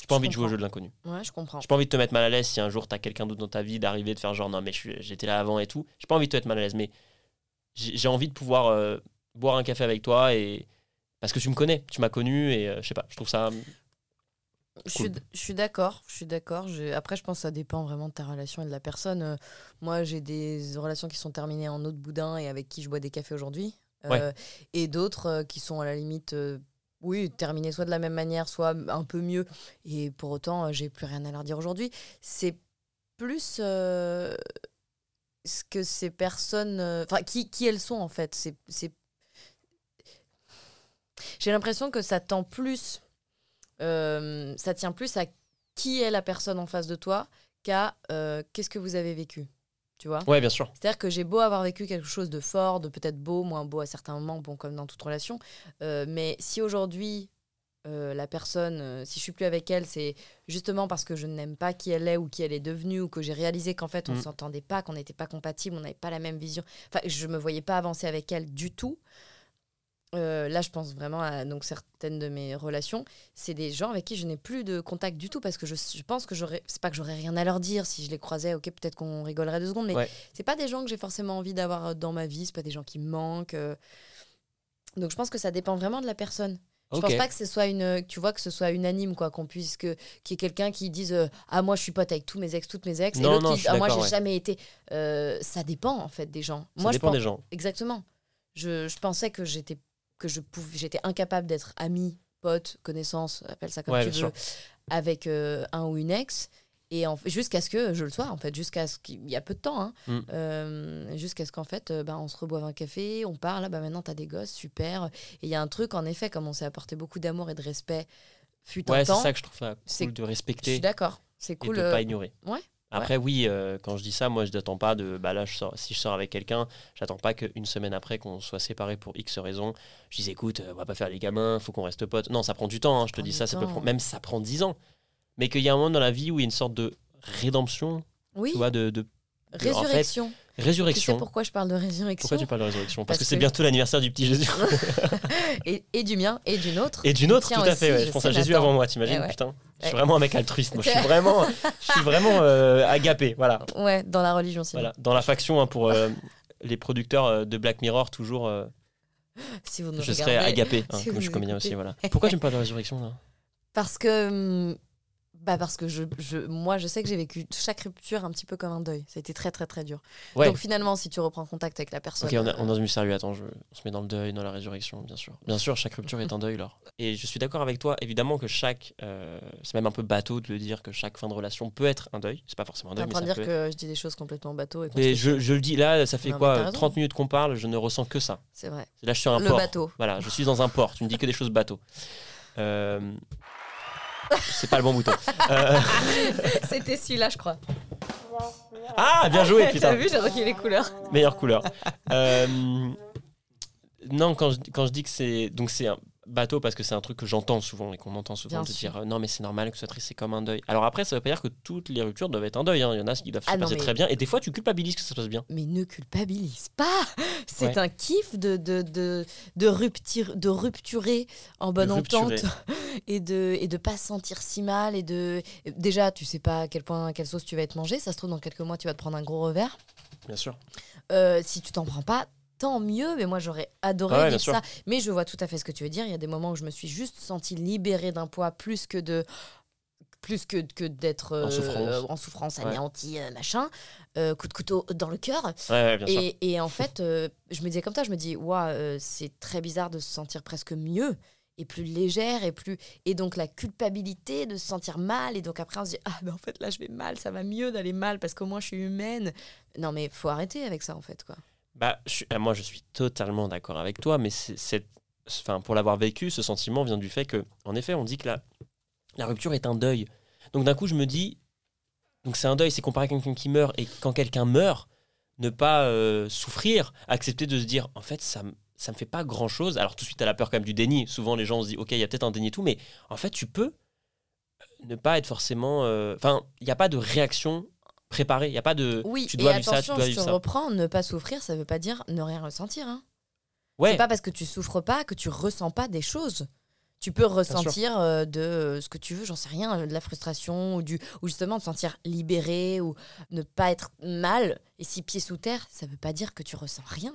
Speaker 1: J'ai pas
Speaker 2: Je
Speaker 1: envie de jouer au jeu de l'inconnu.
Speaker 2: Ouais, je comprends.
Speaker 1: J'ai pas envie de te mettre mal à l'aise si un jour t'as quelqu'un d'autre dans ta vie, d'arriver, de faire genre non, mais j'étais là avant et tout. J'ai pas envie de te mettre mal à l'aise, mais j'ai envie de pouvoir euh, boire un café avec toi et. Parce que tu me connais, tu m'as connu et euh, je sais pas, je trouve ça.
Speaker 2: Je suis, d- je suis d'accord, je suis d'accord. Après, je pense que ça dépend vraiment de ta relation et de la personne. Euh, moi, j'ai des relations qui sont terminées en eau de boudin et avec qui je bois des cafés aujourd'hui. Euh,
Speaker 1: Ouais.
Speaker 2: Et d'autres euh, qui sont à la limite, euh, oui, terminées soit de la même manière, soit un peu mieux. Et pour autant, euh, j'ai plus rien à leur dire aujourd'hui. C'est plus euh, ce que ces personnes. euh, Enfin, qui, qui elles sont en fait. C'est. c'est- J'ai l'impression que ça tend plus euh, ça tient plus à qui est la personne en face de toi qu'à euh, qu'est-ce que vous avez vécu. Tu vois?
Speaker 1: Ouais, bien sûr.
Speaker 2: C'est-à-dire que j'ai beau avoir vécu quelque chose de fort, de peut-être beau, moins beau à certains moments, bon, comme dans toute relation, euh, mais si aujourd'hui, euh, la personne, euh, si je suis plus avec elle, c'est justement parce que je n'aime pas qui elle est ou qui elle est devenue, ou que j'ai réalisé qu'en fait, on ne
Speaker 1: Mm.
Speaker 2: s'entendait pas, qu'on n'était pas compatibles, on n'avait pas la même vision. Enfin, je me voyais pas avancer avec elle du tout. Euh, là, je pense vraiment à donc, certaines de mes relations. C'est des gens avec qui je n'ai plus de contact du tout parce que je, je pense que j'aurais. C'est pas que j'aurais rien à leur dire. Si je les croisais, ok, peut-être qu'on rigolerait deux secondes, mais
Speaker 1: Ouais.
Speaker 2: c'est pas des gens que j'ai forcément envie d'avoir dans ma vie. C'est pas des gens qui me manquent. Donc, je pense que ça dépend vraiment de la personne. Je
Speaker 1: Ok.
Speaker 2: pense pas que ce soit une, tu vois, que ce soit unanime, quoi, qu'on puisse que, qu'il y ait quelqu'un qui dise, euh, ah moi je suis pote avec tous mes ex, toutes mes ex,
Speaker 1: Non,
Speaker 2: et l'autre qui
Speaker 1: je suis
Speaker 2: ah moi j'ai
Speaker 1: ouais.
Speaker 2: jamais été. Euh, ça dépend en fait des gens.
Speaker 1: Ça
Speaker 2: moi je
Speaker 1: dépend
Speaker 2: pense,
Speaker 1: des gens.
Speaker 2: exactement. Je, je pensais que j'étais que je pouvais, j'étais incapable d'être ami, pote, connaissance, appelle ça comme
Speaker 1: Ouais,
Speaker 2: tu veux, avec euh, un ou une ex. Et en- jusqu'à ce que je le sois, en fait, jusqu'à ce qu'il y a peu de temps, hein,
Speaker 1: Mm.
Speaker 2: euh, jusqu'à ce qu'en fait, bah, on se reboive un café, on parle, ah, bah, maintenant t'as des gosses, super. Et il y a un truc, en effet, comme on s'est apporté beaucoup d'amour et de respect, fut un
Speaker 1: Ouais, c'est
Speaker 2: temps,
Speaker 1: ça que je trouve ça
Speaker 2: c'est-
Speaker 1: cool de
Speaker 2: je suis
Speaker 1: respecter
Speaker 2: d'accord, c'est
Speaker 1: et
Speaker 2: cool.
Speaker 1: de
Speaker 2: euh,
Speaker 1: pas ignorer.
Speaker 2: ouais,
Speaker 1: Après, oui, euh, quand je dis ça, moi, je n'attends pas de. Bah là, je sors, si je sors avec quelqu'un, j'attends pas qu'une semaine après qu'on soit séparés pour X raisons, je dis écoute, on va pas faire les gamins, faut qu'on reste potes. Non, ça prend du temps, hein, je te dis ça, ça peut prendre, même ça prend 10 ans. Mais qu'il y a un moment dans la vie où il y a une sorte de rédemption,
Speaker 2: oui,
Speaker 1: tu vois, de, de de- en fait,
Speaker 2: Résurrection. Tu sais
Speaker 1: résurrection.
Speaker 2: pourquoi je parle de résurrection
Speaker 1: Pourquoi tu parles de résurrection? Parce,
Speaker 2: Parce
Speaker 1: que c'est bientôt l'anniversaire du petit Jésus.
Speaker 2: et, et du mien et d'une autre.
Speaker 1: Et d'une autre,
Speaker 2: Tiens
Speaker 1: tout à
Speaker 2: aussi,
Speaker 1: fait. ouais.
Speaker 2: je
Speaker 1: Je pense à Jésus
Speaker 2: Nathan.
Speaker 1: avant moi, t'imagines
Speaker 2: Eh ouais.
Speaker 1: Putain, je suis
Speaker 2: Ouais.
Speaker 1: vraiment un mec altruiste. Moi, je suis vraiment, je suis vraiment euh, agapé. Voilà.
Speaker 2: Ouais, dans la religion, sinon.
Speaker 1: voilà. Dans la faction, hein, pour euh, les producteurs euh, de Black Mirror, toujours, euh,
Speaker 2: Si vous nous
Speaker 1: je serais
Speaker 2: regardez.
Speaker 1: agapé. hein,
Speaker 2: si
Speaker 1: comme je suis comédien aussi. Voilà. Pourquoi tu me parles de résurrection là?
Speaker 2: Parce que. hum, Bah parce que je, je, moi, je sais que j'ai vécu chaque rupture un petit peu comme un deuil. Ça a été très, très, très dur.
Speaker 1: Ouais.
Speaker 2: Donc finalement, si tu reprends contact avec la personne.
Speaker 1: Ok, on, a-
Speaker 2: euh,
Speaker 1: on est dans une sérieux. Attends, je- on se met dans le deuil, dans la résurrection, bien sûr. Bien sûr, chaque rupture est un deuil, Laure. Et je suis d'accord avec toi, évidemment, que chaque. euh, c'est même un peu bateau de le dire que chaque fin de relation peut être un deuil. C'est pas forcément un deuil,
Speaker 2: en train de dire que je dis des choses complètement bateau et
Speaker 1: Mais je, je le dis là, ça fait
Speaker 2: Non,
Speaker 1: quoi
Speaker 2: t'as raison.
Speaker 1: 30 minutes qu'on parle, je ne ressens que ça.
Speaker 2: C'est vrai.
Speaker 1: Là, je suis sur un
Speaker 2: Le
Speaker 1: port.
Speaker 2: bateau.
Speaker 1: Voilà, je suis dans un port. Tu me dis que des choses bateau. Euh, C'est pas le bon bouton. Euh,
Speaker 2: C'était celui-là, je crois.
Speaker 1: Ah, bien joué,
Speaker 2: T'as
Speaker 1: putain.
Speaker 2: vu, j'ai reculé les couleurs.
Speaker 1: Meilleure couleur. Euh, Non, quand je, quand je dis que c'est. Donc, c'est un bateau parce que c'est un truc que j'entends souvent et qu'on entend souvent
Speaker 2: Bien
Speaker 1: de
Speaker 2: sûr.
Speaker 1: dire euh, non, mais c'est normal que ce soit triste, c'est comme un deuil. Alors après, ça veut pas dire que toutes les ruptures doivent être un deuil. hein. Il y en a qui doivent se
Speaker 2: Ah non,
Speaker 1: passer
Speaker 2: mais-
Speaker 1: très bien. Et des fois, tu culpabilises que ça se passe bien.
Speaker 2: Mais ne culpabilise pas. C'est
Speaker 1: Ouais.
Speaker 2: un kiff de, de, de, de, rupture, de rupturer en bonne
Speaker 1: rupturer.
Speaker 2: entente et de et de pas se sentir si mal et de déjà tu sais pas à quel point quelle sauce tu vas être mangé ça se trouve dans quelques mois tu vas te prendre un gros revers
Speaker 1: Bien sûr.
Speaker 2: Euh, si tu t'en prends pas tant mieux mais moi j'aurais adoré
Speaker 1: Ah ouais,
Speaker 2: vivre
Speaker 1: sûr.
Speaker 2: ça. Mais je vois tout à fait ce que tu veux dire. Il y a des moments où je me suis juste sentie libérée d'un poids plus que de plus que, que d'être
Speaker 1: En
Speaker 2: euh,
Speaker 1: souffrance.
Speaker 2: en souffrance
Speaker 1: Ouais.
Speaker 2: anéantie euh, machin euh, coup de couteau dans le cœur.
Speaker 1: Ouais,
Speaker 2: et, et en fait, euh, je me disais comme ça, je me dis, waouh, c'est très bizarre de se sentir presque mieux et plus légère et plus et donc la culpabilité de se sentir mal. Et donc après on se dit ah mais en fait là je vais mal ça va mieux d'aller mal parce qu'au moins je suis humaine. Non mais faut arrêter avec ça en fait quoi
Speaker 1: Bah, je euh, moi, je suis totalement d'accord avec toi, mais c'est, enfin, pour l'avoir vécu, ce sentiment vient du fait que, en effet, on dit que la, la rupture est un deuil. Donc d'un coup, je me dis, donc c'est un deuil, c'est comparé à quelqu'un qui meurt, et quand quelqu'un meurt, ne pas euh, souffrir, accepter de se dire, en fait, ça, ça me fait pas grand chose. Alors tout de suite, à la peur quand même du déni. Souvent, les gens se disent, ok, il y a peut-être un déni et tout, mais en fait, tu peux ne pas être forcément. euh, Enfin, il n'y a pas de réaction préparée. Il n'y a pas de.
Speaker 2: oui
Speaker 1: tu
Speaker 2: et
Speaker 1: dois vivre ça, tu
Speaker 2: attention
Speaker 1: dois
Speaker 2: je
Speaker 1: vivre
Speaker 2: te
Speaker 1: ça.
Speaker 2: reprends ne pas souffrir ça veut pas dire ne rien ressentir hein.
Speaker 1: Ouais.
Speaker 2: c'est pas parce que tu souffres pas que tu ressens pas des choses tu peux ressentir euh, de euh, ce que tu veux, j'en sais rien, euh, de la frustration ou, du, ou justement de se sentir libéré ou ne pas être mal. Et si pied sous terre, ça veut pas dire que tu ressens rien.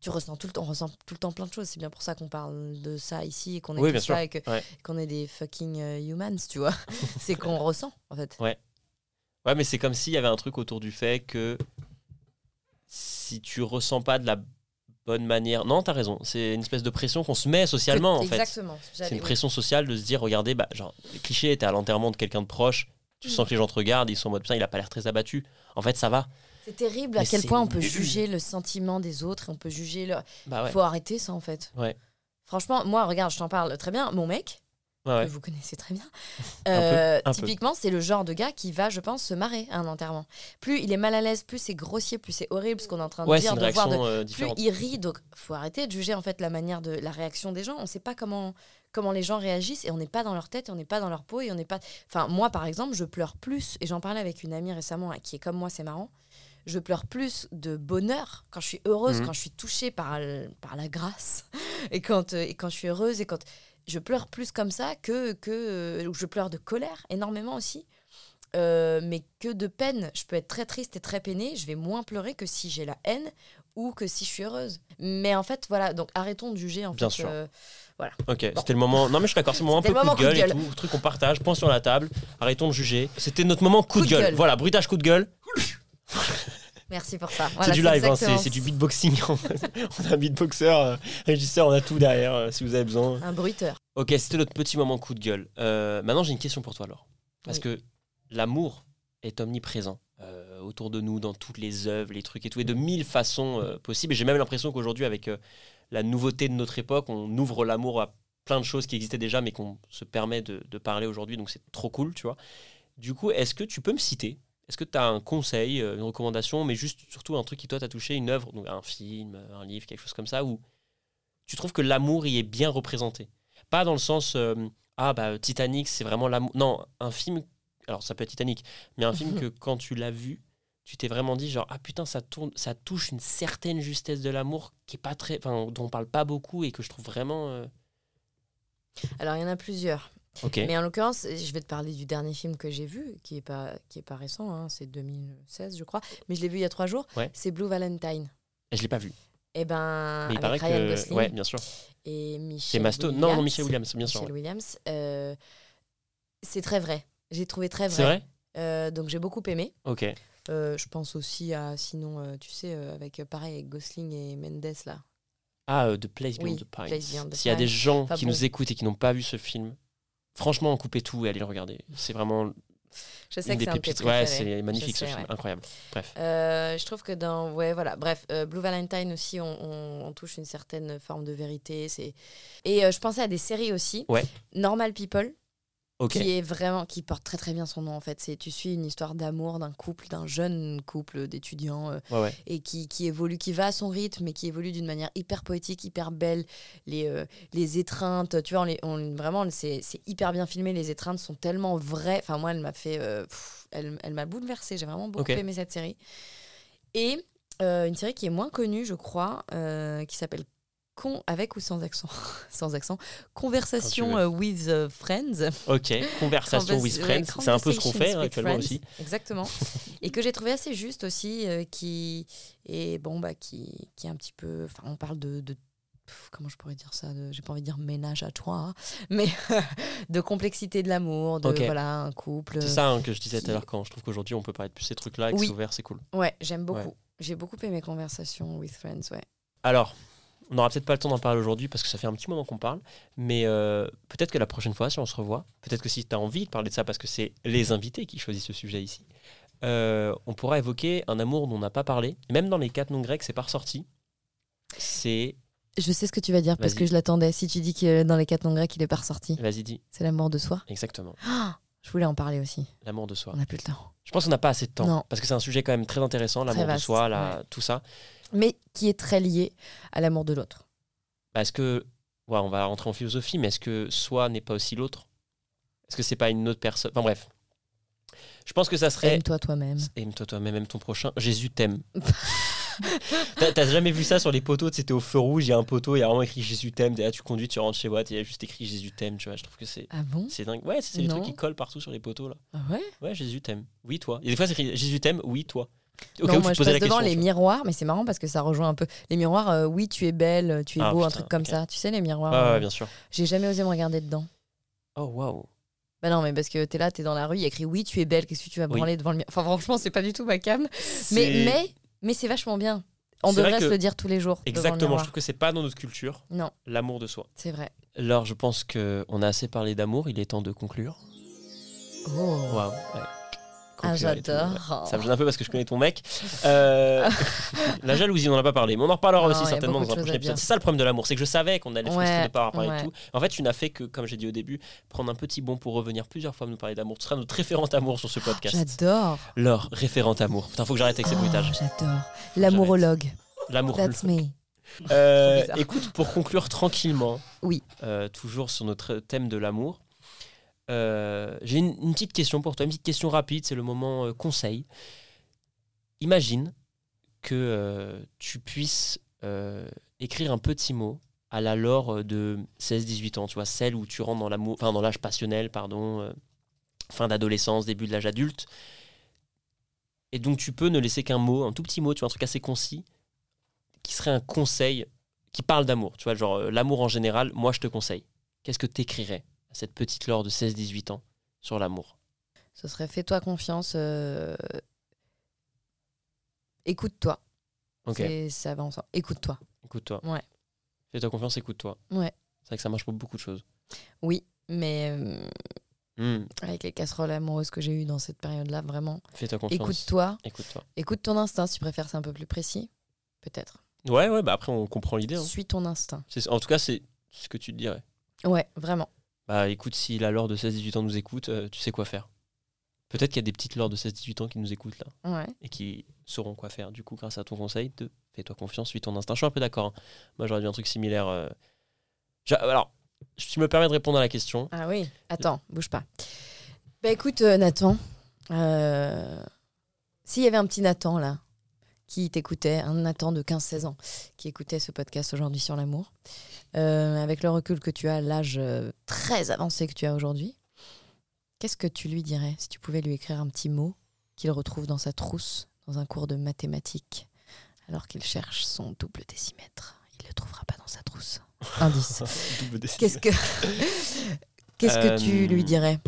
Speaker 2: Tu ressens tout le temps, on ressent tout le temps plein de choses. C'est bien pour ça qu'on parle de ça ici et qu'on est
Speaker 1: Oui,
Speaker 2: et que-
Speaker 1: Ouais.
Speaker 2: qu'on est des fucking humans, tu vois. c'est qu'on ressent en fait.
Speaker 1: Ouais, mais c'est comme s'il y avait un truc autour du fait que si tu ressens pas de la bonne manière. Non, t'as raison. C'est une espèce de pression qu'on se met socialement, en fait.
Speaker 2: Exactement.
Speaker 1: C'est une pression sociale de se dire regardez, bah, genre, le cliché, t'es à l'enterrement de quelqu'un de proche, tu
Speaker 2: Mm.
Speaker 1: sens que les gens te regardent, ils sont en mode putain, il a pas l'air très abattu. En fait, ça va.
Speaker 2: C'est terrible à
Speaker 1: Mais
Speaker 2: quel point on peut juger le sentiment des autres on peut juger leur.
Speaker 1: Bah ouais.
Speaker 2: Faut arrêter ça en fait.
Speaker 1: Ouais.
Speaker 2: Franchement, moi, regarde, je t'en parle très bien. Mon mec,
Speaker 1: Ouais,
Speaker 2: que vous connaissez très bien. Euh,
Speaker 1: peu.
Speaker 2: typiquement, c'est le genre de gars qui va, je pense, se marrer à un enterrement. Plus il est mal à l'aise, plus c'est grossier, plus c'est horrible ce qu'on est en train de
Speaker 1: Ouais,
Speaker 2: dire,
Speaker 1: une
Speaker 2: de voir de-
Speaker 1: euh,
Speaker 2: plus il rit, donc faut arrêter de juger en fait la manière de la réaction des gens. On ne sait pas comment comment les gens réagissent et on n'est pas dans leur tête, et on n'est pas dans leur peau et on n'est pas. Enfin, moi par exemple, je pleure plus et j'en parlais avec une amie récemment hein, qui est comme moi, c'est marrant. Je pleure plus de bonheur quand je suis heureuse,
Speaker 1: Mhm.
Speaker 2: quand je suis touchée par, par la grâce et quand, euh, et quand je suis heureuse et quand je pleure plus comme ça que, que euh, je pleure de colère énormément aussi. Euh, mais que de peine. Je peux être très triste et très peinée. Je vais moins pleurer que si j'ai la haine ou que si je suis heureuse. Mais en fait, voilà. Donc arrêtons de juger. En
Speaker 1: Bien
Speaker 2: fait,
Speaker 1: sûr.
Speaker 2: euh,
Speaker 1: Ok, c'était le moment. Non, mais je suis d'accord, c'est le moment un peu coup de
Speaker 2: moment coup de
Speaker 1: gueule et tout. Le truc qu'on partage, point sur la table. Arrêtons de juger. C'était notre moment coup, de gueule.
Speaker 2: gueule.
Speaker 1: Voilà, bruitage coup de gueule.
Speaker 2: Merci pour ça. Voilà,
Speaker 1: c'est du live, hein, c'est du beatboxing. on a un beatboxer, euh, régisseur, on a tout derrière euh, si vous avez besoin.
Speaker 2: Un bruiteur.
Speaker 1: Ok, c'était notre petit moment coup de gueule. Euh, maintenant, j'ai une question pour toi, Laure. Parce
Speaker 2: Oui.
Speaker 1: que l'amour est omniprésent euh, autour de nous, dans toutes les œuvres, les trucs et tout, et de mille façons possibles. Et j'ai même l'impression qu'aujourd'hui, avec la nouveauté de notre époque, on ouvre l'amour à plein de choses qui existaient déjà, mais qu'on se permet de, de parler aujourd'hui. Donc, c'est trop cool, tu vois. Du coup, est-ce que tu peux me citer Est-ce que tu as un conseil, euh, une recommandation, mais juste surtout un truc qui, toi, t'a touché, une œuvre, donc un film, un livre, quelque chose comme ça, où tu trouves que l'amour y est bien représenté? Pas dans le sens, euh, ah bah Titanic, c'est vraiment l'amour. Non, un film, alors ça peut être Titanic, mais un film que quand tu l'as vu, tu t'es vraiment dit genre ah putain ça tourne ça touche une certaine justesse de l'amour qui est pas très dont on parle pas beaucoup et que je trouve vraiment euh,
Speaker 2: Alors, il y en a plusieurs. Mais en l'occurrence, je vais te parler du dernier film que j'ai vu, qui est pas, qui est pas récent, hein, c'est 2016, je crois. Mais je l'ai vu il y a trois jours.
Speaker 1: Ouais.
Speaker 2: C'est Blue Valentine.
Speaker 1: Et je l'ai pas vu
Speaker 2: Et ben,
Speaker 1: mais il
Speaker 2: avec Ryan
Speaker 1: que
Speaker 2: Gosling
Speaker 1: ouais bien sûr
Speaker 2: et Michel Williams.
Speaker 1: non non Michel Williams bien sûr
Speaker 2: Michel
Speaker 1: ouais.
Speaker 2: Williams. euh, c'est très vrai. J'ai trouvé très vrai.
Speaker 1: c'est vrai?
Speaker 2: Euh, donc j'ai beaucoup aimé.
Speaker 1: ok
Speaker 2: Euh, je pense aussi à, sinon, tu sais, avec pareil, avec Gosling et Mendes là.
Speaker 1: ah The Place Beyond
Speaker 2: Oui,
Speaker 1: the Pines s'il y a des gens
Speaker 2: Enfin,
Speaker 1: qui
Speaker 2: bon.
Speaker 1: nous écoutent et qui n'ont pas vu ce film franchement coupez tout et allez le regarder c'est vraiment
Speaker 2: Je sais
Speaker 1: une
Speaker 2: que
Speaker 1: des
Speaker 2: c'est un de
Speaker 1: ouais c'est magnifique ce film
Speaker 2: ouais.
Speaker 1: incroyable. Bref.
Speaker 2: Euh, je trouve que dans ouais voilà. Bref euh, Blue Valentine aussi on, on- on touche une certaine forme de vérité c'est et euh, je pensais à des séries aussi.
Speaker 1: Ouais.
Speaker 2: Normal People qui est vraiment qui porte très très bien son nom en fait. C'est tu suis une histoire d'amour d'un couple d'un jeune couple d'étudiants euh,
Speaker 1: ouais ouais.
Speaker 2: et qui, qui évolue qui va à son rythme mais qui évolue d'une manière hyper poétique hyper belle. Les euh, les étreintes tu vois on les, on- vraiment c'est c'est hyper bien filmé. Les étreintes sont tellement vraies. Enfin moi elle m'a fait euh, pff, elle, elle m'a bouleversée. J'ai vraiment beaucoup aimé cette série. Et une série qui est moins connue je crois qui s'appelle Con avec ou sans accent sans accent conversation euh, with euh, friends
Speaker 1: ok conversation
Speaker 2: Convers-
Speaker 1: with
Speaker 2: ouais,
Speaker 1: friends c'est un peu ce qu'on fait
Speaker 2: Conversations
Speaker 1: hein, actuellement
Speaker 2: Friends,
Speaker 1: aussi
Speaker 2: Exactement. et que j'ai trouvé assez juste aussi, euh, qui est bon, bah, qui, qui est un petit peu. Enfin, on parle de. de- Comment je pourrais dire ça J'ai pas envie de dire ménage à toi, hein, mais de complexité de l'amour, de voilà, un couple.
Speaker 1: C'est ça hein, que je disais tout
Speaker 2: qui-
Speaker 1: à l'heure quand je trouve qu'aujourd'hui on peut parler de plus ces trucs-là et que
Speaker 2: Oui.
Speaker 1: c'est ouvert, c'est cool.
Speaker 2: Ouais, j'aime beaucoup.
Speaker 1: Ouais.
Speaker 2: J'ai beaucoup aimé Conversation with Friends, ouais.
Speaker 1: Alors, on n'aura peut-être pas le temps d'en parler aujourd'hui parce que ça fait un petit moment qu'on parle, mais euh, peut-être que la prochaine fois, si on se revoit, peut-être que si tu as envie de parler de ça parce que c'est les invités qui choisissent ce sujet ici, euh, on pourra évoquer un amour dont on n'a pas parlé. Même dans les quatre noms grecs, c'est pas ressorti. C'est.
Speaker 2: Je sais ce que tu vas dire parce que je l'attendais. Si tu dis que dans les quatre noms grecs, il est pas ressorti,
Speaker 1: Vas-y, dis.
Speaker 2: c'est l'amour de soi.
Speaker 1: Exactement.
Speaker 2: Ah, je voulais en parler aussi.
Speaker 1: L'amour de soi.
Speaker 2: On n'a plus le temps.
Speaker 1: Je pense qu'on n'a pas assez de temps
Speaker 2: Non.
Speaker 1: parce que c'est un sujet quand même très intéressant, l'amour de soi, la- tout ça.
Speaker 2: Mais qui est très lié à l'amour de l'autre.
Speaker 1: Est-ce que, ouais, on va rentrer en philosophie, mais est-ce que soi n'est pas aussi l'autre? Est-ce que c'est pas une autre personne? Enfin bref. Je pense que ça serait.
Speaker 2: Aime-toi toi-même.
Speaker 1: Aime-toi toi-même, aime ton prochain. Jésus t'aime. T'as jamais vu ça sur les poteaux? C'était au feu rouge, il y a un poteau, il y a vraiment écrit Jésus t'aime. Là, tu conduis, tu rentres chez Watt, il y a juste écrit Jésus t'aime. Tu vois, je trouve que c'est.
Speaker 2: Ah bon?
Speaker 1: C'est dingue. Ouais, c'est les trucs qui collent partout sur les poteaux là.
Speaker 2: Ah ouais?
Speaker 1: Ouais, Jésus t'aime. Oui, toi. Et des fois, c'est écrit Jésus t'aime, oui, toi. Au cas
Speaker 2: Non,
Speaker 1: où
Speaker 2: moi
Speaker 1: tu
Speaker 2: je passe
Speaker 1: la
Speaker 2: devant
Speaker 1: question.
Speaker 2: les miroirs, mais c'est marrant parce que ça rejoint un peu. Les miroirs, euh, oui, tu es belle, tu es
Speaker 1: Ah,
Speaker 2: beau, un
Speaker 1: putain,
Speaker 2: truc comme
Speaker 1: ok.
Speaker 2: ça. Tu sais, les miroirs.
Speaker 1: Ouais,
Speaker 2: euh,
Speaker 1: ouais, bien sûr.
Speaker 2: J'ai jamais osé me regarder dedans.
Speaker 1: Oh, waouh.
Speaker 2: Bah non, mais parce que t'es là, t'es dans la rue, il y a écrit oui, tu es belle, qu'est-ce que tu vas
Speaker 1: Oui.
Speaker 2: branler devant le miroir Enfin, franchement, c'est pas du tout ma cam. Mais,
Speaker 1: C'est-
Speaker 2: mais, mais c'est vachement bien. On
Speaker 1: C'est vrai
Speaker 2: devrait
Speaker 1: que-
Speaker 2: se le dire tous les jours. devant le
Speaker 1: Exactement, je
Speaker 2: miroir.
Speaker 1: trouve que c'est pas dans notre culture,
Speaker 2: Non,
Speaker 1: l'amour de soi.
Speaker 2: c'est vrai.
Speaker 1: Alors, je pense qu'on a assez parlé d'amour, il est temps de conclure.
Speaker 2: Oh.
Speaker 1: Waouh. ouais.
Speaker 2: Ah, j'adore.
Speaker 1: Ça me gêne un peu parce que je connais ton mec. Euh, la jalousie, on n'en a pas parlé, mais on en reparlera
Speaker 2: Non,
Speaker 1: aussi certainement dans un prochain épisode. C'est ça le problème de l'amour, c'est que je savais qu'on allait
Speaker 2: Ouais,
Speaker 1: de pas en parler
Speaker 2: ouais.
Speaker 1: tout. En fait, tu n'as fait que, comme j'ai dit au début, prendre un petit bond pour revenir plusieurs fois nous parler d'amour. Tu seras notre référente amour sur ce podcast.
Speaker 2: J'adore.
Speaker 1: Leur référente amour. Putain, faut que j'arrête avec ces
Speaker 2: Oh,
Speaker 1: bruitages.
Speaker 2: J'adore. L'amourologue.
Speaker 1: L'amour.
Speaker 2: That's me.
Speaker 1: Euh, écoute, pour conclure tranquillement,
Speaker 2: Oui.
Speaker 1: euh, toujours sur notre thème de l'amour, euh, j'ai une, petite question pour toi, une petite question rapide, c'est le moment euh, conseil. Imagine que euh, tu puisses écrire un petit mot à la Laure de 16-18 ans, tu vois, celle où tu rentres dans l'amour, enfin dans l'âge passionnel, pardon, fin d'adolescence, début de l'âge adulte. Et donc tu peux ne laisser qu'un mot, un tout petit mot, tu vois, un truc assez concis, qui serait un conseil qui parle d'amour, tu vois, genre l'amour en général, moi je te conseille. Qu'est-ce que t'écrirais? À cette petite Laure de 16-18 ans sur l'amour
Speaker 2: Ce serait fais-toi confiance. euh, Écoute-toi.
Speaker 1: Ok,
Speaker 2: Ça va ensemble. Écoute-toi.
Speaker 1: écoute-toi.
Speaker 2: Ouais.
Speaker 1: Fais-toi confiance, écoute-toi.
Speaker 2: Ouais.
Speaker 1: C'est vrai que ça marche pour beaucoup de choses.
Speaker 2: Oui, mais euh,
Speaker 1: Hmm,
Speaker 2: avec les casseroles amoureuses que j'ai eues dans cette période-là, vraiment.
Speaker 1: Fais-toi confiance.
Speaker 2: Écoute-toi.
Speaker 1: Écoute-toi.
Speaker 2: Écoute ton instinct. Si tu préfères, c'est un peu plus précis. Peut-être.
Speaker 1: Ouais, ouais, bah après on comprend l'idée. hein.
Speaker 2: Suis ton instinct.
Speaker 1: En tout cas, c'est ce que tu te dirais.
Speaker 2: Ouais, vraiment.
Speaker 1: Bah écoute, si la Laure de 16-18 ans nous écoute, euh, tu sais quoi faire. Peut-être qu'il y a des petites Laure de 16-18 ans qui nous écoutent là
Speaker 2: Ouais.
Speaker 1: et qui sauront quoi faire. Du coup, grâce à ton conseil de fais-toi confiance, suis ton instinct. Je suis un peu d'accord. hein. Moi, j'aurais dit un truc similaire. euh. J'a- Alors, tu me permets de répondre à la question.
Speaker 2: Ah oui. Attends, bouge pas. Bah écoute, euh, Nathan, euh, S'il y avait un petit Nathan là, qui t'écoutait, un Nathan de 15-16 ans, qui écoutait ce podcast aujourd'hui sur l'amour, euh, avec le recul que tu as, l'âge euh, très avancé que tu as aujourd'hui, qu'est-ce que tu lui dirais si tu pouvais lui écrire un petit mot qu'il retrouve dans sa trousse, dans un cours de mathématiques, alors qu'il cherche son double décimètre? Il ne le trouvera pas dans sa trousse. Indice. Qu'est-ce que, qu'est-ce que tu lui
Speaker 1: Euh,
Speaker 2: dirais?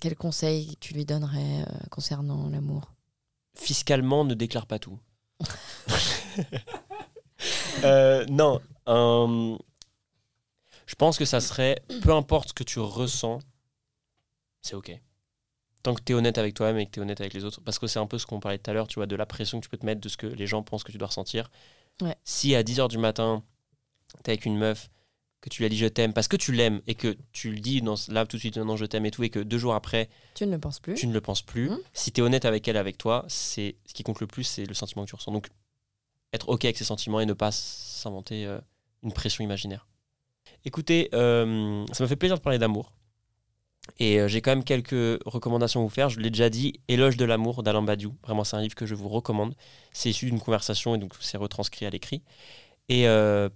Speaker 2: Quel conseil tu lui donnerais concernant l'amour?
Speaker 1: Fiscalement, ne déclare pas tout. Euh, non. euh, je pense que ça serait, peu importe ce que tu ressens, c'est OK. Tant que tu es honnête avec toi-même et que tu es honnête avec les autres. Parce que c'est un peu ce qu'on parlait tout à l'heure, tu vois, de la pression que tu peux te mettre, de ce que les gens pensent que tu dois ressentir.
Speaker 2: Ouais.
Speaker 1: Si à 10h du matin, tu es avec une meuf, que tu lui as dit je t'aime, parce que tu l'aimes et que tu le dis dans, là tout de suite, non, je t'aime et tout, et que deux jours après,
Speaker 2: Tu ne le penses plus
Speaker 1: tu ne le penses plus.
Speaker 2: Mhm.
Speaker 1: Si tu es honnête avec elle, avec toi, c'est ce qui compte le plus, c'est le sentiment que tu ressens. Donc, être OK avec ses sentiments et ne pas s'inventer euh, une pression imaginaire. Écoutez, euh, ça me fait plaisir de parler d'amour. Et euh, j'ai quand même quelques recommandations à vous faire. Je l'ai déjà dit, Éloge de l'amour d'Alain Badiou. Vraiment, c'est un livre que je vous recommande. C'est issu d'une conversation et donc c'est retranscrit à l'écrit. Et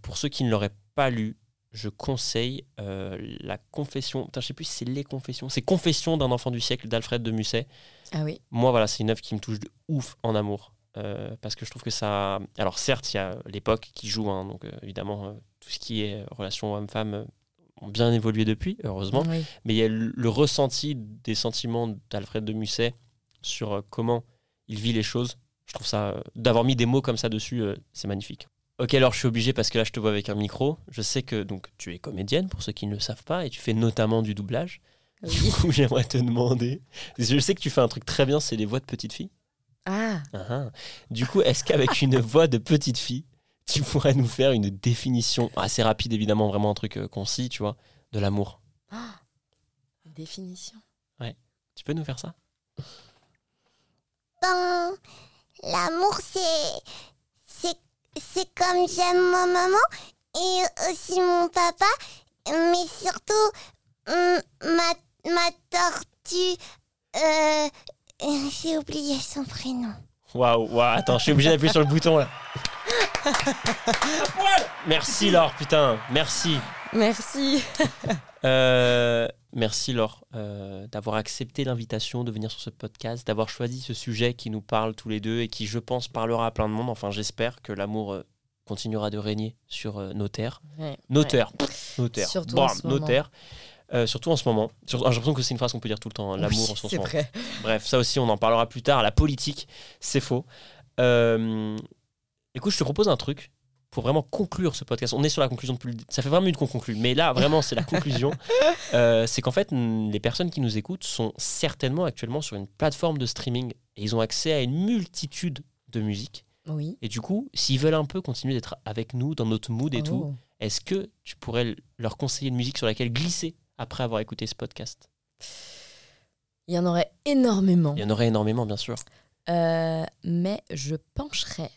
Speaker 1: pour ceux qui ne l'auraient pas lu, je conseille euh, la confession. Putain, je sais plus si c'est les confessions. C'est Confession d'un enfant du siècle d'Alfred de Musset.
Speaker 2: Ah oui.
Speaker 1: Moi, voilà, c'est une œuvre qui me touche de ouf en amour. Euh, parce que je trouve que ça. Alors, certes, il y a l'époque qui joue, hein, donc euh, évidemment, tout ce qui est relation homme-femme ont bien évolué depuis, heureusement.
Speaker 2: Oui.
Speaker 1: Mais il y a le, le ressenti des sentiments d'Alfred de Musset sur comment il vit les choses. Je trouve ça. D'avoir mis des mots comme ça dessus, c'est magnifique. Ok, alors je suis obligé parce que là je te vois avec un micro. Je sais que donc tu es comédienne pour ceux qui ne le savent pas et tu fais notamment du doublage. Du coup, j'aimerais te demander. Je sais que tu fais un truc très bien, c'est les voix de petite fille.
Speaker 2: Ah,
Speaker 1: Ah, ah. Du coup, est-ce qu'avec une voix de petite fille, tu pourrais nous faire une définition assez rapide, évidemment, vraiment un truc euh, concis, tu vois, de l'amour?
Speaker 2: Définition.
Speaker 1: Tu peux nous faire ça?
Speaker 3: Ben, l'amour, c'est. C'est comme j'aime ma maman et aussi mon papa, mais surtout hum, ma, ma tortue. Euh, J'ai oublié son prénom.
Speaker 1: Waouh, waouh, attends, je suis obligé d'appuyer sur le bouton là. Merci Laure, putain, merci.
Speaker 2: Merci.
Speaker 1: Euh, merci Laure euh, d'avoir accepté l'invitation de venir sur ce podcast, d'avoir choisi ce sujet qui nous parle tous les deux et qui, je pense, parlera à plein de monde. Enfin, j'espère que l'amour euh, continuera de régner sur nos terres.
Speaker 2: Ouais,
Speaker 1: Nos
Speaker 2: ouais.
Speaker 1: terres. Nos terres.
Speaker 2: Surtout
Speaker 1: Bam,
Speaker 2: en.
Speaker 1: Euh, surtout en ce moment. Ah, J'ai l'impression que c'est une phrase qu'on peut dire tout le temps, hein, l'amour
Speaker 2: Oui,
Speaker 1: en ce moment.
Speaker 2: vrai.
Speaker 1: Bref, ça aussi, on en parlera plus tard. La politique, c'est faux. Euh, écoute, je te propose un truc pour vraiment conclure ce podcast. On est sur la conclusion depuis le... Ça fait vraiment une qu'on conclut. Mais là, vraiment, c'est la conclusion. Euh, c'est qu'en fait, les personnes qui nous écoutent sont certainement actuellement sur une plateforme de streaming et ils ont accès à une multitude de musiques.
Speaker 2: Oui.
Speaker 1: Et du coup, s'ils veulent un peu continuer d'être avec nous dans notre mood et tout,
Speaker 2: Oh.
Speaker 1: est-ce que tu pourrais leur conseiller une musique sur laquelle glisser après avoir écouté ce podcast?
Speaker 2: Il y en aurait énormément.
Speaker 1: Il y en aurait énormément, bien sûr.
Speaker 2: Euh, mais je pencherais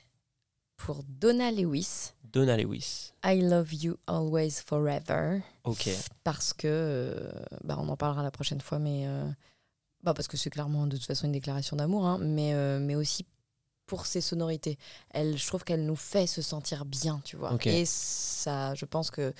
Speaker 2: pour Donna Lewis,
Speaker 1: Donna Lewis.
Speaker 2: I Love You Always Forever.
Speaker 1: Ok.
Speaker 2: Parce que, euh, bah, on en parlera la prochaine fois, mais euh, bah, parce que c'est clairement de toute façon une déclaration d'amour, hein, mais, euh, mais aussi pour ses sonorités. Elle, je trouve qu'elle nous fait se sentir bien, tu vois.
Speaker 1: Ok.
Speaker 2: Et ça, je pense que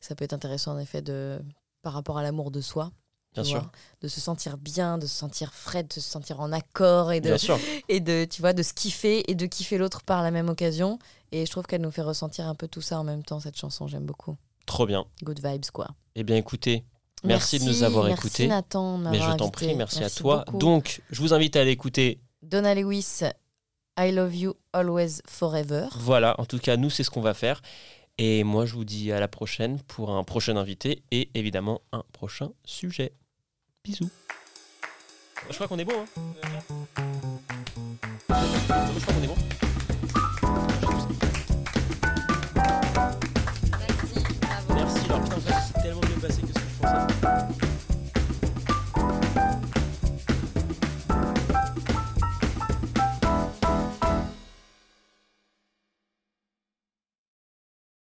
Speaker 2: ça peut être intéressant en effet de, par rapport à l'amour de soi.
Speaker 1: Bien sûr.
Speaker 2: vois, de se sentir bien, de se sentir frais, de se sentir en accord et de,
Speaker 1: Bien sûr.
Speaker 2: et de tu vois de se kiffer et de kiffer l'autre par la même occasion et je trouve qu'elle nous fait ressentir un peu tout ça en même temps cette chanson j'aime beaucoup
Speaker 1: Trop bien.
Speaker 2: good vibes quoi
Speaker 1: Eh bien, écoutez, Merci de nous avoir
Speaker 2: merci
Speaker 1: écoutés.
Speaker 2: Nathan
Speaker 1: mais je t'en prie, merci, à toi.
Speaker 2: beaucoup.
Speaker 1: Donc, je vous invite à aller écouter.
Speaker 2: Donna Lewis I love you always forever
Speaker 1: Voilà, en tout cas, nous, c'est ce qu'on va faire. Et moi, je vous dis à la prochaine pour un prochain invité et évidemment un prochain sujet. Bisous. Je crois qu'on est bon. Hein je crois qu'on est bon.